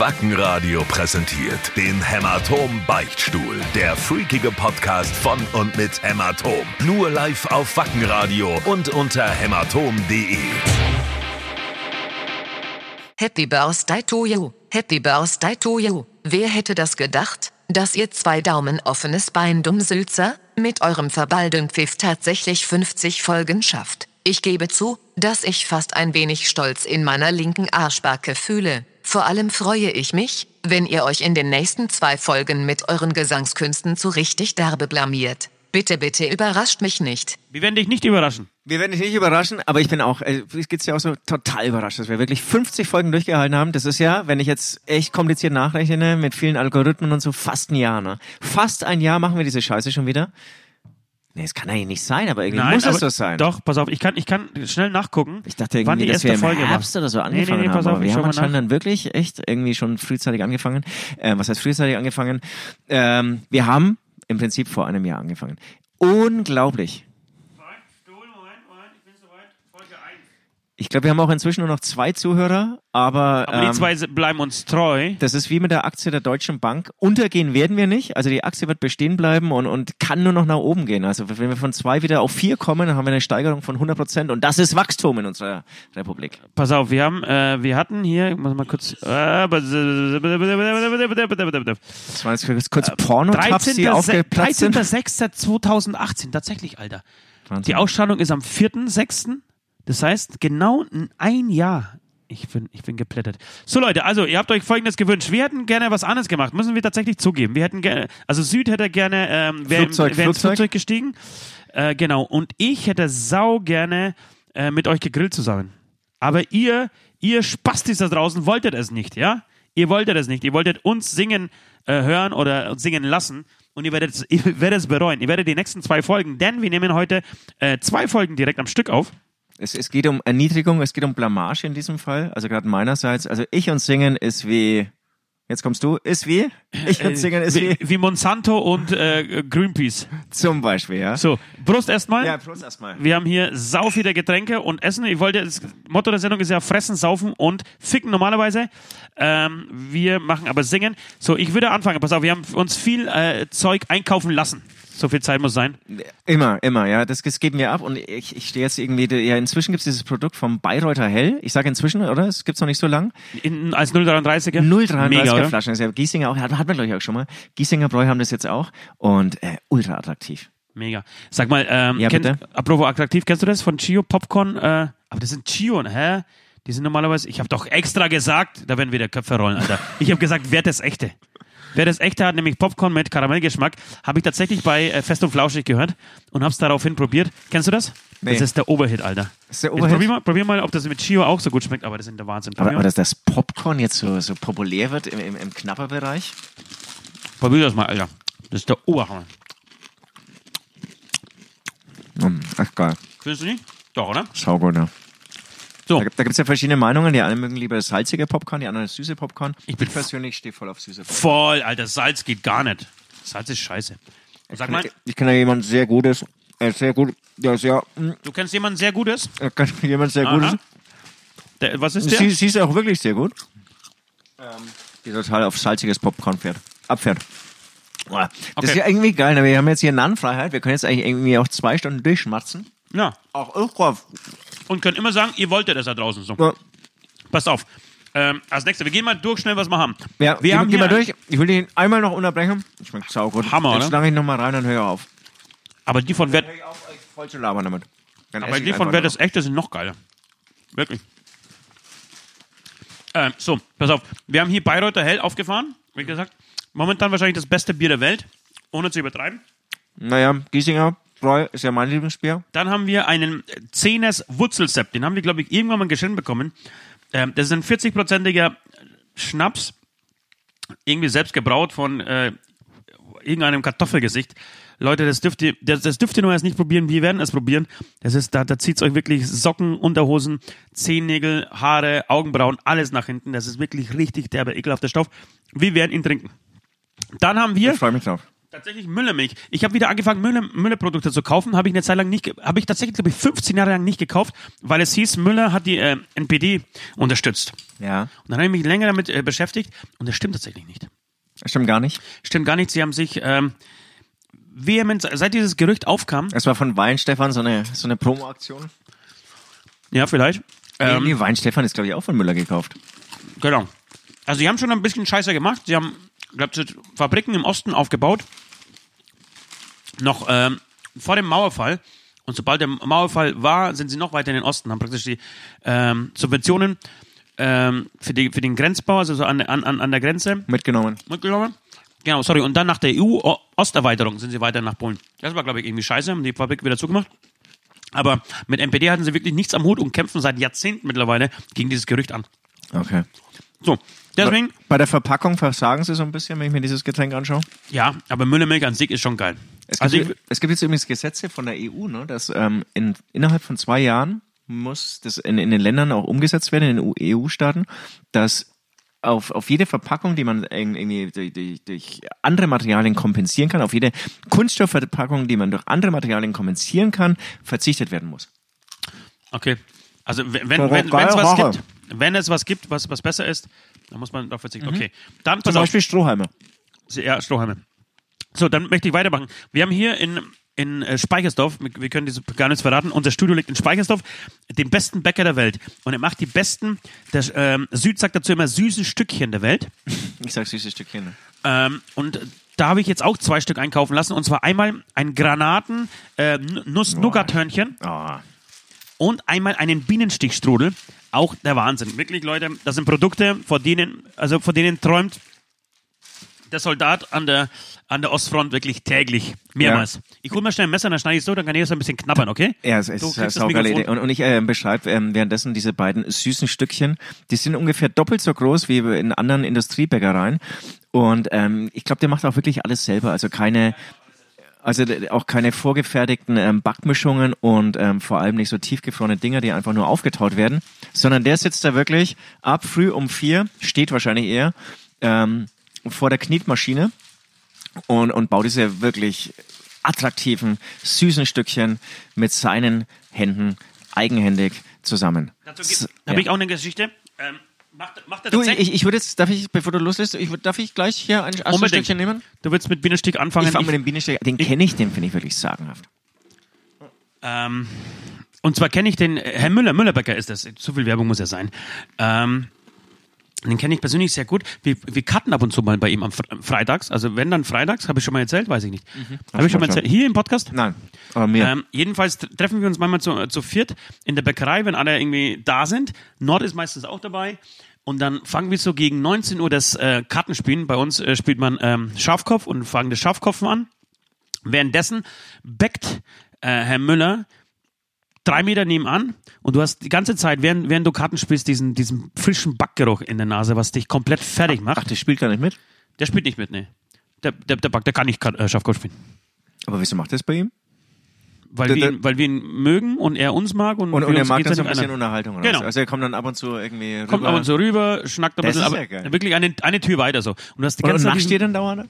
Wackenradio präsentiert den Hämatom Beichtstuhl. Der freakige Podcast von und mit Hämatom. Nur live auf Wackenradio und unter hämatom.de. Happy Birthday to you. Happy Birthday to you. Wer hätte das gedacht, dass ihr zwei Daumen offenes Bein Dummsülzer mit eurem verballten Pfiff tatsächlich 50 Folgen schafft? Ich gebe zu, dass ich fast ein wenig Stolz in meiner linken Arschbacke fühle. Vor allem freue ich mich, wenn ihr euch in den nächsten zwei Folgen mit euren Gesangskünsten zu richtig derbe blamiert. Bitte, bitte überrascht mich nicht. Wir werden dich nicht überraschen. Wir werden dich nicht überraschen, aber ich bin auch, äh, es geht's ja auch so total überrascht, dass wir wirklich 50 Folgen durchgehalten haben. Das ist ja, wenn ich jetzt echt kompliziert nachrechne, mit vielen Algorithmen und so, fast ein Jahr, ne? Fast ein Jahr machen wir diese Scheiße schon wieder. Nee, es kann eigentlich nicht sein, aber irgendwie Nein, muss es so sein. Doch, pass auf, ich kann, ich kann schnell nachgucken. Ich dachte wann irgendwie, die dass wir erste im Folge war. Herbst oder so Nee, nee, angefangen nee, pass haben. auf, aber wir haben anscheinend dann wirklich echt irgendwie schon frühzeitig angefangen. Ähm, was heißt frühzeitig angefangen? Ähm, wir haben im Prinzip vor einem Jahr angefangen. Unglaublich. Ich glaube, wir haben auch inzwischen nur noch zwei Zuhörer, aber, Aber die ähm, zwei bleiben uns treu. das ist wie mit der Aktie der Deutschen Bank. Untergehen werden wir nicht. Also die Aktie wird bestehen bleiben und, und kann nur noch nach oben gehen. Also wenn wir von zwei wieder auf vier kommen, dann haben wir eine Steigerung von 100 Prozent und das ist Wachstum in unserer Republik. Pass auf, wir haben, äh, wir hatten hier, ich muss mal kurz. Äh, Das war jetzt kurz, Porno-Tabs, die 13.06. aufgeplatzt sind. 13.06.2018, tatsächlich, Alter. Wahnsinn. Die Ausstrahlung ist am 4.06. Das heißt, genau ein Jahr. Ich bin, ich bin geplättet. So Leute, also ihr habt euch Folgendes gewünscht. Wir hätten gerne was anderes gemacht, müssen wir tatsächlich zugeben. Wir hätten gerne, also Süd hätte gerne, ähm, wäre Flugzeug, wär Flugzeug. Flugzeug gestiegen. Äh, genau. Und ich hätte sau gerne äh, mit euch gegrillt zusammen. Aber ihr, ihr Spastis da draußen wolltet es nicht, ja? Ihr wolltet es nicht. Ihr wolltet uns singen äh, hören oder uns singen lassen. Und ihr werdet, es- ihr werdet es bereuen. Ihr werdet die nächsten zwei Folgen, denn wir nehmen heute äh, zwei Folgen direkt am Stück auf. Es, es geht um Erniedrigung, es geht um Blamage in diesem Fall. Also gerade meinerseits. Also ich und Singen ist wie, jetzt kommst du, ist wie? Ich und Singen ist Wie, wie, wie Monsanto und äh, Greenpeace. zum Beispiel, ja. So, Brust erstmal. Ja, Prost erstmal. Wir haben hier sau viele Getränke und Essen. Ich wollte, das Motto der Sendung ist ja fressen, saufen und ficken normalerweise. Ähm, wir machen aber singen. So, ich würde anfangen. Pass auf, wir haben uns viel äh, Zeug einkaufen lassen. So viel Zeit muss sein. Immer, immer, ja. Das, das geben wir ab und ich, ich stehe jetzt irgendwie, ja, inzwischen gibt es dieses Produkt vom Bayreuther Hell. Ich sage inzwischen, oder? Es gibt's noch nicht so lang. In, als 0,33er. 0,33er Mega, oder? Flaschen. Das ist ja Giesinger auch, hat, hat man glaube ich auch schon mal. Giesinger Bräu haben das jetzt auch und äh, ultra attraktiv. Mega. Sag mal, ähm, Ja, bitte. apropos attraktiv, kennst du das von Chio Popcorn? Äh, aber das sind Chio, hä? Die sind normalerweise, ich habe doch extra gesagt, da werden wieder Köpfe rollen, Alter. Ich habe gesagt, wer das echte? Wer das echte hat, nämlich Popcorn mit Karamellgeschmack, habe ich tatsächlich bei äh, Fest und Flauschig gehört und habe es daraufhin probiert. Kennst du das? Nee. Das ist der Oberhit, Alter. Das ist der Jetzt Oberhit? probier, mal, probier mal, ob das mit Chio auch so gut schmeckt, aber das ist der Wahnsinn. Aber, Probier, aber dass das Popcorn jetzt so, so populär wird im, im, im Knapperbereich. probier das mal, Alter. Das ist der Oberhammer. Mm, ach geil. Findest du nicht? Doch, oder? Saugut, ja. So. Da, gibt- da gibt es ja verschiedene Meinungen. Die einen mögen lieber das salzige Popcorn, die anderen süße Popcorn. Ich bin persönlich stehe voll auf süße Popcorn. Voll, Alter. Salz geht gar nicht. Salz ist scheiße. Sag mal, Ich kenne jemanden sehr Gutes, äh, sehr gut, ja, sehr, mm, du kennst jemanden sehr Gutes? ich kenn jemand sehr Aha. Gutes. Der, was ist der? Sie, sie ist auch wirklich sehr gut. Die total auf salziges Popcorn fährt. Abfährt. Das Okay. ist ja irgendwie geil. ne? Wir haben jetzt hier Nannenfreiheit. Wir können jetzt eigentlich irgendwie auch zwei Stunden durchschmatzen. Ja. Auch ultra. Und könnt immer sagen, ihr wolltet das da draußen so. Ja, Passt auf. Ähm, als nächstes, wir gehen mal durch schnell, was wir haben. ja wir haben geh mal durch. Ich will den einmal noch unterbrechen. Schmeckt saugut. Hammer, Jetzt lange ich noch mal rein, dann höre ich auf. Aber die von Wert, ich voll zu labern damit. Dann aber ich die von Wert das echte sind noch geiler. Wirklich. Ähm, so, pass auf. Wir haben hier Bayreuther Hell aufgefahren. Wie gesagt, momentan wahrscheinlich das beste Bier der Welt. Ohne zu übertreiben. Naja, Giesinger Bräu ist ja mein Lieblingsbier. Dann haben wir einen Zehners Wurzelsepp. Den haben wir, glaube ich, irgendwann mal geschenkt bekommen. Ähm, das ist ein 40-prozentiger Schnaps. Irgendwie selbst gebraut von äh, irgendeinem Kartoffelgesicht. Leute, das dürft ihr, das, das dürft ihr nur erst nicht probieren. Wir werden es probieren. Das ist, da, da zieht's euch wirklich Socken, Unterhosen, Zehennägel, Haare, Augenbrauen, alles nach hinten. Das ist wirklich richtig derber, ekelhafter Stoff. Wir werden ihn trinken. Dann haben wir Ich freue mich drauf. Tatsächlich Müllermilch. Ich habe wieder angefangen, Müller, Müller-Produkte zu kaufen. Habe ich eine Zeit lang nicht, habe ich tatsächlich, glaube ich, 15 Jahre lang nicht gekauft, weil es hieß, Müller hat die äh, NPD unterstützt. Ja. Und dann habe ich mich länger damit äh, beschäftigt und das stimmt tatsächlich nicht. Stimmt gar nicht. Stimmt gar nicht. Sie haben sich ähm, vehement, seit dieses Gerücht aufkam, Es war von Weinstefan so eine, so eine Promo-Aktion. ja vielleicht, ähm, nee, Weinstefan ist, glaube ich, auch von Müller gekauft. Genau. Also, die haben schon ein bisschen Scheiße gemacht. Sie haben, glaube ich, Fabriken im Osten aufgebaut. Noch ähm, vor dem Mauerfall. Und sobald der Mauerfall war, sind sie noch weiter in den Osten, haben praktisch die ähm, Subventionen ähm, für, die, für den Grenzbau, also so an, an, an der Grenze Mitgenommen. mitgenommen. Genau, sorry. Und dann nach der EU-Osterweiterung sind sie weiter nach Polen. Das war, glaube ich, irgendwie scheiße, haben die Fabrik wieder zugemacht. Aber mit NPD hatten sie wirklich nichts am Hut und kämpfen seit Jahrzehnten mittlerweile gegen dieses Gerücht an. Okay. So, deswegen, Bei der Verpackung versagen sie so ein bisschen, wenn ich mir dieses Getränk anschaue. ja, aber Müllermilch an sich ist schon geil. Es gibt, Also ich, es gibt jetzt übrigens Gesetze von der EU, ne, dass ähm, in, innerhalb von zwei Jahren muss das in, in den Ländern auch umgesetzt werden, in den EU-Staaten, dass auf, auf jede Verpackung, die man irg- irgendwie durch, durch, durch andere Materialien kompensieren kann, auf jede Kunststoffverpackung, die man durch andere Materialien kompensieren kann, verzichtet werden muss. okay. Also wenn, wenn, Geil, wenn, wenn es was gibt, wenn es was gibt, was, was besser ist, dann muss man darauf verzichten. Okay. Dann Zum pass auf. Beispiel Strohhalme. Ja, Strohhalme. So, dann möchte ich weitermachen. Wir haben hier in, in äh, Speichersdorf, wir können diese gar nichts verraten, unser Studio liegt in Speichersdorf, den besten Bäcker der Welt. Und er macht die besten, der ähm, Süd sagt dazu immer süßen Stückchen der Welt. Ich sag süße Stückchen. ne? Ähm, und da habe ich jetzt auch zwei Stück einkaufen lassen. Und zwar einmal ein Granaten äh, Nuss-Nougat-Hörnchen Oh. Und einmal einen Bienenstichstrudel. Auch der Wahnsinn. Wirklich, Leute, das sind Produkte, vor denen, also vor denen träumt der Soldat an der, an der Ostfront wirklich täglich. Mehrmals. Ich hole mir schnell ein Messer, dann schneide ich es so, dann kann ich das ein bisschen knabbern, okay? Ja, es ist eine saugeile. Idee. Und, und ich äh, beschreibe ähm, währenddessen diese beiden süßen Stückchen. Die sind ungefähr doppelt so groß wie in anderen Industriebäckereien. Und ähm, ich glaube, der macht auch wirklich alles selber. Also keine, also d- auch keine vorgefertigten ähm, Backmischungen und ähm, vor allem nicht so tiefgefrorene Dinger, die einfach nur aufgetaut werden, sondern der sitzt da wirklich ab früh um vier, steht wahrscheinlich eher, ähm, vor der Knietmaschine und, und baut diese wirklich attraktiven, süßen Stückchen mit seinen Händen eigenhändig zusammen. Dazu S- gibt- habe ich auch eine Geschichte. Ähm, macht, macht er Du, ich, ich würde jetzt, darf ich, bevor du loslässt, ich, darf ich gleich hier ein. Stückchen nehmen? Du willst mit Bienenstich anfangen. Ich fange mit dem Bienenstich, den kenne ich, den finde ich wirklich sagenhaft. Ähm, und zwar kenne ich den, äh, Herr Müller, Müllerbäcker ist das, zu viel Werbung muss ja sein. Ähm, den kenne ich persönlich sehr gut. Wir, wir cutten ab und zu mal bei ihm am Fre- Freitags. Also wenn dann Freitags, habe ich schon mal erzählt, weiß ich nicht. Habe ich schon mal erzählt. Hier im Podcast? Nein, aber mir. Ähm, jedenfalls tr- treffen wir uns manchmal zu, zu viert in der Bäckerei, wenn alle irgendwie da sind. Nord ist meistens auch dabei. Und dann fangen wir so gegen 19 Uhr das äh, Kartenspielen. Bei uns äh, spielt man ähm, Schafkopf und fangen das Schafkopfen an. Währenddessen bäckt äh, Herr Müller drei Meter nebenan und du hast die ganze Zeit, während, während du Karten spielst, diesen, diesen frischen Backgeruch in der Nase, was dich komplett fertig macht. Ach, der spielt gar nicht mit? Der spielt nicht mit, ne. Der, der, der Back, der kann nicht äh, Schafkopf spielen. Aber wieso macht das bei ihm? Weil, Der- wir ihn, weil wir ihn mögen und er uns mag. Und, Und, und er mag dann so ein bisschen. Unterhaltung. Oder Genau. Also er kommt dann ab und zu irgendwie rüber. Kommt ab und zu rüber, schnackt ein Das bisschen, ist aber ja wirklich eine, eine Tür weiter so. Und du hast die Und, ganze und Zeit diesen, ihr dann dauernd?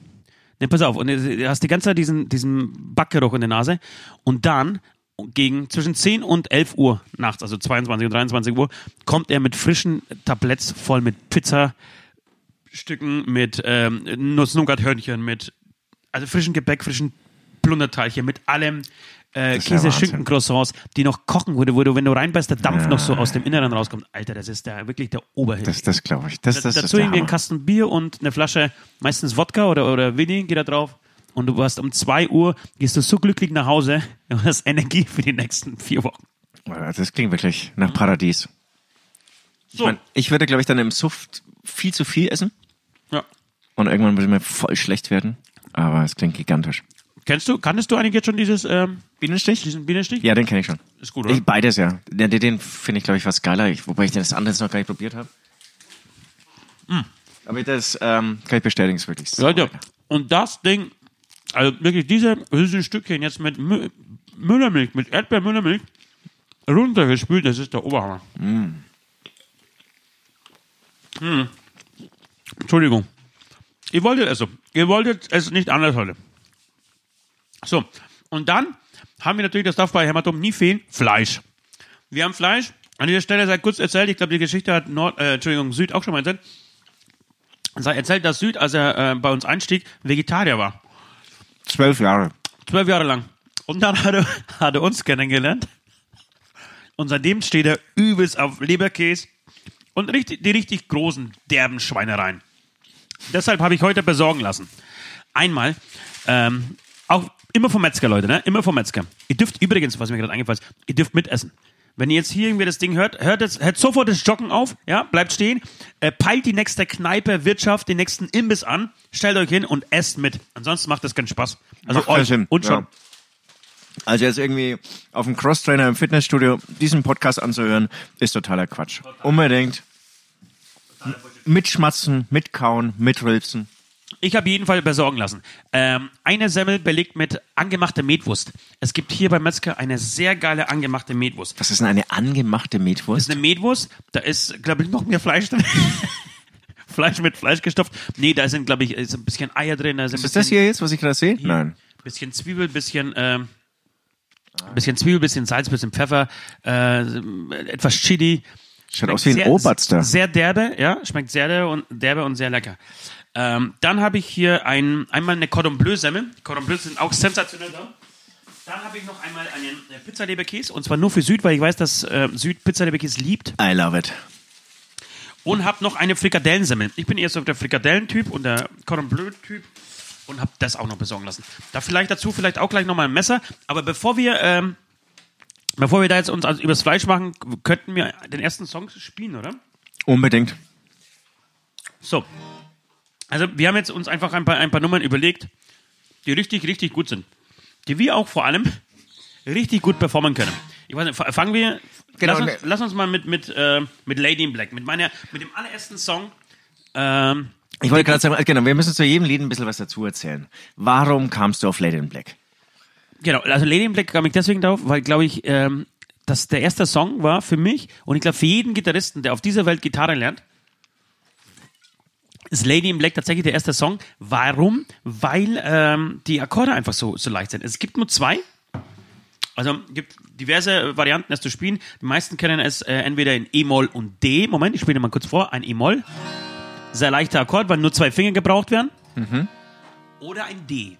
ne, pass auf, und du hast die ganze Zeit diesen, diesen Backgeruch in der Nase und dann gegen zwischen 10 und 11 Uhr nachts, also 22 und 23 Uhr, kommt er mit frischen Tabletts voll mit Pizzastücken, mit ähm, Nuss-Nougat-Hörnchen, mit also frischen Gebäck, frischen Plunderteilchen, mit allem äh, ist ja Käse, Wahnsinn. Schinken, Croissants, die noch kochen, du, wo du wenn du reinbeißt, der Dampf noch so aus dem Inneren rauskommt. Alter, das ist der, wirklich der Oberhit. Das, das glaube ich. Das, das ist Dazu irgendwie ein. Kasten Bier und eine Flasche, meistens Wodka oder, oder Willi geht da drauf. Und du warst um 2 Uhr, gehst du so glücklich nach Hause und hast Energie für die nächsten vier Wochen. Das klingt wirklich nach Paradies. Ich, So. mein, ich würde, glaube ich, dann im Suff viel zu viel essen Ja. und irgendwann würde mir voll schlecht werden. Aber es klingt gigantisch. Kennst du, kanntest du eigentlich jetzt schon dieses, ähm, Bienenstich? diesen Bienenstich? Ja, den kenne ich schon. Ist gut, oder? Ich, beides, ja. Den, den- finde ich, glaube ich, fast geiler. Ich, wobei ich das andere noch gar nicht probiert habe. Aber das ähm, kann ich bestätigen, ist wirklich so. Leute, und das Ding, also wirklich diese süßen Stückchen jetzt mit Mü Müllermilch, mit Erdbeermüllermilch runtergespült, das ist der Oberhammer. Hm. Entschuldigung. Ihr wolltet es so. Ihr wolltet es nicht anders heute. So, und dann haben wir natürlich, das darf bei Hämatom nie fehlen, Fleisch. Wir haben Fleisch. An dieser Stelle sei kurz erzählt, ich glaube, die Geschichte hat Nord, äh, Entschuldigung, Süd auch schon mal erzählt. Sei erzählt, dass Süd, als er äh, bei uns einstieg, Vegetarier war. Zwölf Jahre. Zwölf Jahre lang. Und dann hat er, hat er uns kennengelernt. Und seitdem steht er übelst auf Leberkäse und richtig, die richtig großen, derben Schweinereien. Deshalb habe ich heute besorgen lassen. Einmal, ähm, auch immer vom Metzger, Leute, ne? Immer vom Metzger. Ihr dürft übrigens, was mir gerade eingefallen ist, ihr dürft mitessen. Wenn ihr jetzt hier irgendwie das Ding hört, hört, jetzt, hört sofort das Joggen auf, ja, bleibt stehen, äh, peilt die nächste Kneipe, Wirtschaft, den nächsten Imbiss an, stellt euch hin und esst mit. Ansonsten macht das keinen Spaß. Also Macht euch und schon. ja. Also jetzt irgendwie auf dem Crosstrainer im Fitnessstudio diesen Podcast anzuhören, ist totaler Quatsch. Unbedingt mitschmatzen, mitkauen, mitrülpsen. Ich habe jeden Fall besorgen lassen. Ähm, eine Semmel belegt mit angemachter Metwurst. Es gibt hier beim Metzger eine sehr geile angemachte Metwurst. Was ist denn eine angemachte Das Metwurst? ist eine Metwurst, da ist, glaube ich, noch mehr Fleisch drin. Fleisch mit Fleisch gestopft. Nee, da sind, glaube ich, ist ein bisschen Eier drin. Da ist, Ist das bisschen, hier jetzt, was ich gerade sehe? Nein. bisschen Zwiebel, bisschen, ähm, bisschen Zwiebel, bisschen Salz, bisschen Pfeffer, äh, etwas Chili. Schaut Schmeckt aus wie ein sehr- Oberster. Sehr derbe, ja, schmeckt sehr derbe und, derbe und sehr lecker. Ähm, dann habe ich hier ein, einmal eine Cordon Bleu Semmel. Cordon Bleu sind auch sensationell da. Dann habe ich noch einmal einen äh, Pizzaleberkäse und zwar nur für Süd, weil ich weiß, dass äh, Süd Pizzaleberkäse liebt. I love it. Und habe noch eine Frikadellensemmel. Ich bin eher so der Frikadellentyp und der Cordon Bleu-Typ und habe das auch noch besorgen lassen. Da vielleicht dazu vielleicht auch gleich nochmal ein Messer. Aber bevor wir, ähm, bevor wir da jetzt uns also übers Fleisch machen, könnten wir den ersten Song spielen, oder? Unbedingt. So. Also wir haben jetzt uns einfach ein paar, ein paar Nummern überlegt, die richtig, richtig gut sind. Die wir auch vor allem richtig gut performen können. Ich weiß nicht, fa- fangen wir, Genau, lass, uns, ne- lass uns mal mit, mit, äh, mit Lady in Black, mit meiner, mit dem allerersten Song, ähm, Ich wollte gerade sagen, genau, wir müssen zu jedem Lied ein bisschen was dazu erzählen. Warum kamst du auf Lady in Black? Genau, also Lady in Black kam ich deswegen drauf, weil, glaube ich, ähm, dass der erste Song war für mich und ich glaube für jeden Gitarristen, der auf dieser Welt Gitarre lernt, ist Lady in Black tatsächlich der erste Song. Warum? Weil ähm, die Akkorde einfach so, so leicht sind. Es gibt nur zwei. Also gibt diverse Varianten, es zu spielen. Die meisten kennen es äh, entweder in E-Moll und D. Moment, ich spiele mal kurz vor. Ein E-Moll. Sehr leichter Akkord, weil nur zwei Finger gebraucht werden. Oder ein D.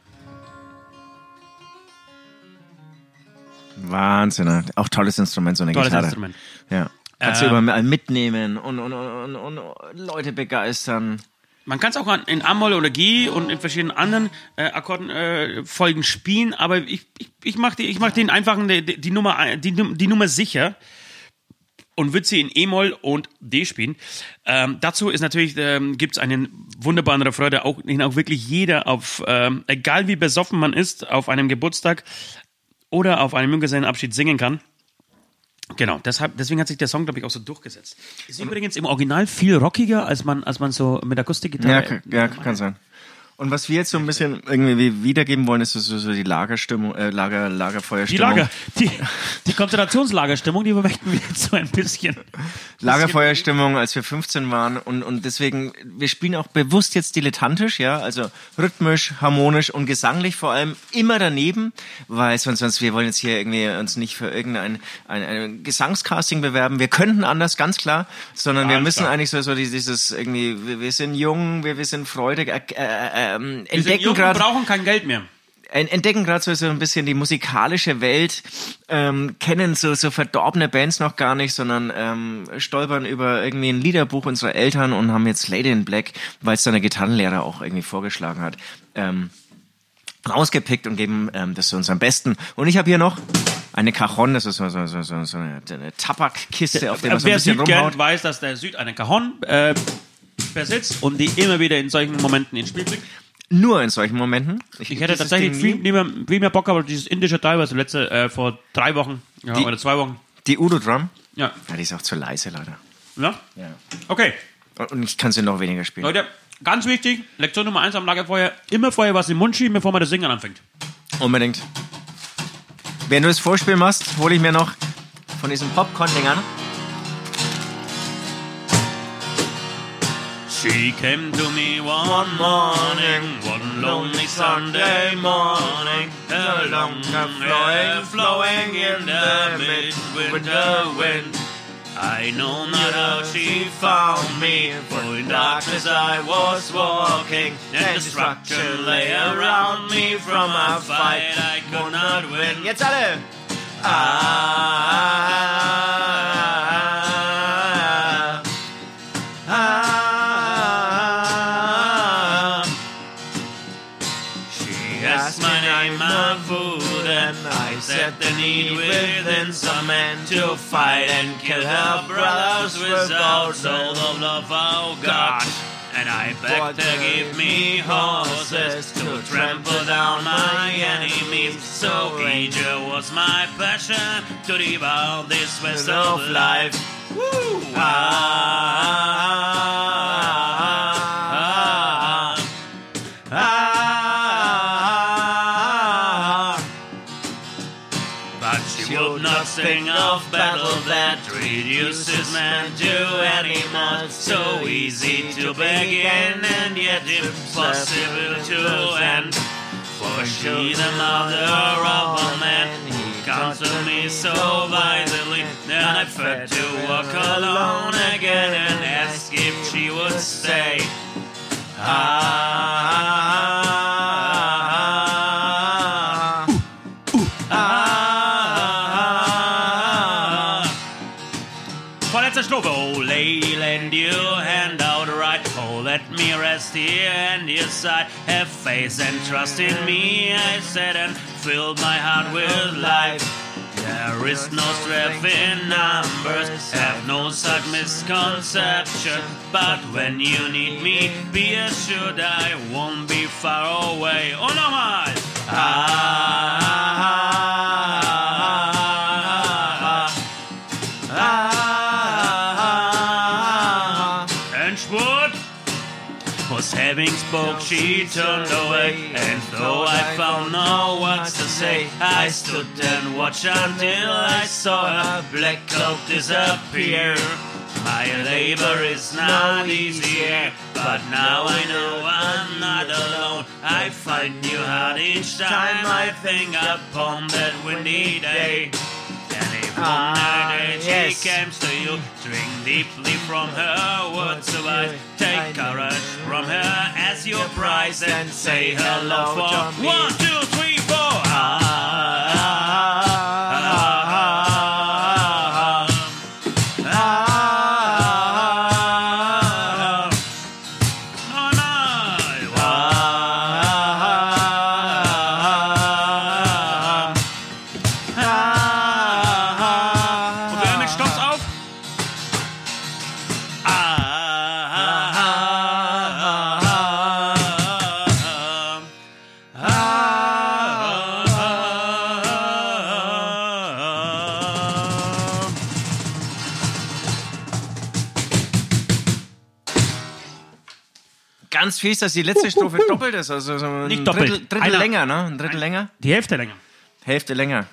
Wahnsinn, ne? auch tolles Instrument, so eine Tolles Gitarre. Instrument. Ja. Kannst du Ähm. überall mitnehmen und, und, und, und Leute begeistern. Man kann es auch in A-Moll oder G und in verschiedenen anderen äh, Akkorden äh, spielen, aber ich, ich, ich mache ich mach den einfachen die, die, Nummer die, die Nummer sicher und würde sie in E-Moll und D spielen. Ähm, dazu ist natürlich ähm, gibt es einen wunderbaren Refrain, der auch, den auch wirklich jeder auf ähm, egal wie besoffen man ist auf einem Geburtstag oder auf einem Junggesellenabschied singen kann. Genau, deshalb, deswegen hat sich der Song, glaube ich, auch so durchgesetzt. Ist übrigens im Original viel rockiger, als man, als man so mit Akustikgitarre. Ja, ja, kann sein. Und was wir jetzt so ein bisschen irgendwie wiedergeben wollen, ist so, so die Lagerstimmung, äh, Lager, Die Lagerfeuerstimmung. Lager, die, die Konzentrationslagerstimmung, die möchten wir jetzt so ein bisschen. Lagerfeuerstimmung, als wir 15 waren und, und deswegen, wir spielen auch bewusst jetzt dilettantisch, ja, also rhythmisch, harmonisch und gesanglich vor allem immer daneben, weil sonst, sonst wir wollen jetzt hier irgendwie uns nicht für irgendein ein, ein Gesangscasting bewerben. Wir könnten anders, ganz klar, sondern wir Ganz müssen klar. eigentlich so, so dieses irgendwie, wir, wir sind jung, wir, wir sind freudig, äh, äh, ähm, Wir entdecken gerade brauchen kein Geld mehr. en- entdecken gerade so, so ein bisschen die musikalische Welt, ähm, kennen so, so verdorbene Bands noch gar nicht, sondern ähm, stolpern über irgendwie ein Liederbuch unserer Eltern und haben jetzt Lady in Black, weil es da eine Gitarrenlehrer auch irgendwie vorgeschlagen hat, ähm, rausgepickt und geben ähm, das zu uns am besten. Und ich habe hier noch eine Cajon, das ist so, so, so, so, eine, eine Tabakkiste, auf der man so ein Wer bisschen Süd kennt, rumhaut. weiß, dass der Süd einen Cajon äh, besitzt und die immer wieder in solchen Momenten ins Spiel bringt. Nur in solchen Momenten. Ich hätte dieses tatsächlich viel, nie. mehr, viel mehr Bock, aber dieses indische Teil, was letzte, äh, vor drei Wochen ja, Die- oder zwei Wochen. Die Udo Drum, Ja. ja, die ist auch zu leise, leider. ja. Ja. Okay, Und ich kann sie noch weniger spielen. Leute, ganz wichtig, Lektion Nummer eins am Lagerfeuer, immer vorher was im Mund schieben, bevor man das Singen anfängt. Unbedingt. Wenn du das Vorspiel machst, hole ich mir noch von diesen Popcorn-Dingern. She came to me one morning, one lonely Sunday morning, her long hair flowing in the midwinter wind. I know not how she found me, for in darkness I was walking, and destruction lay around me from a fight I could not win. Jetzt alle! Ah, men to fight and kill her brothers without soul of love, oh God. And I begged to give me horses to trample down my enemies. So eager was my passion to devour this waste of life. Woo! Ah, of battle that reduces man to animals. So easy to begin and yet impossible to end. For she, the mother of all men, he counseled me so wisely that I feared to walk alone again and ask if she would stay. Ah, side. Have faith and trust in me, I said, and filled my heart with life. There is no strength in numbers, have no such misconception. But when you need me, be assured I won't be far away. Oh no, my! Spoke, she turned away. And though I found no words to say, I stood and watched until I saw her black cloak disappear. My labor is not easier, but now I know I'm not alone. I find new heart each time I think upon that windy day. One Ah, night yes. she comes to you, drink deeply from her words of life. Take her surprise and say hello for me. one. Fies, dass die letzte Strophe doppelt ist. Also so ein Nicht doppelt. Drittel, Drittel Einer- länger, ne? Ein Drittel länger? Die Hälfte länger. Hälfte länger.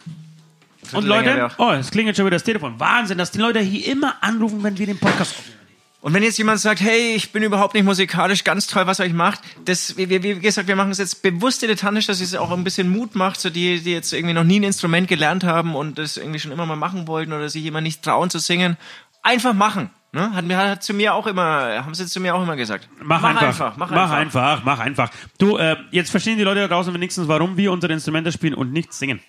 Und länger Leute, auch- oh, es klingelt schon wieder das Telefon. Wahnsinn, dass die Leute hier immer anrufen, wenn wir den Podcast aufnehmen. Und wenn jetzt jemand sagt, hey, ich bin überhaupt nicht musikalisch, ganz toll, was ihr euch macht, das, wie, wie, wie gesagt, wir machen es jetzt bewusst dilettantisch, dass es auch ein bisschen Mut macht, so die, die jetzt irgendwie noch nie ein Instrument gelernt haben und das irgendwie schon immer mal machen wollten oder sich immer nicht trauen zu singen. Einfach machen. Ne? Hat, mir, hat zu mir auch immer, haben sie zu mir auch immer gesagt. Mach, einfach. mach, mach einfach. einfach. Mach einfach. Du, äh, jetzt verstehen die Leute da draußen wenigstens, warum wir unsere Instrumente spielen und nicht singen.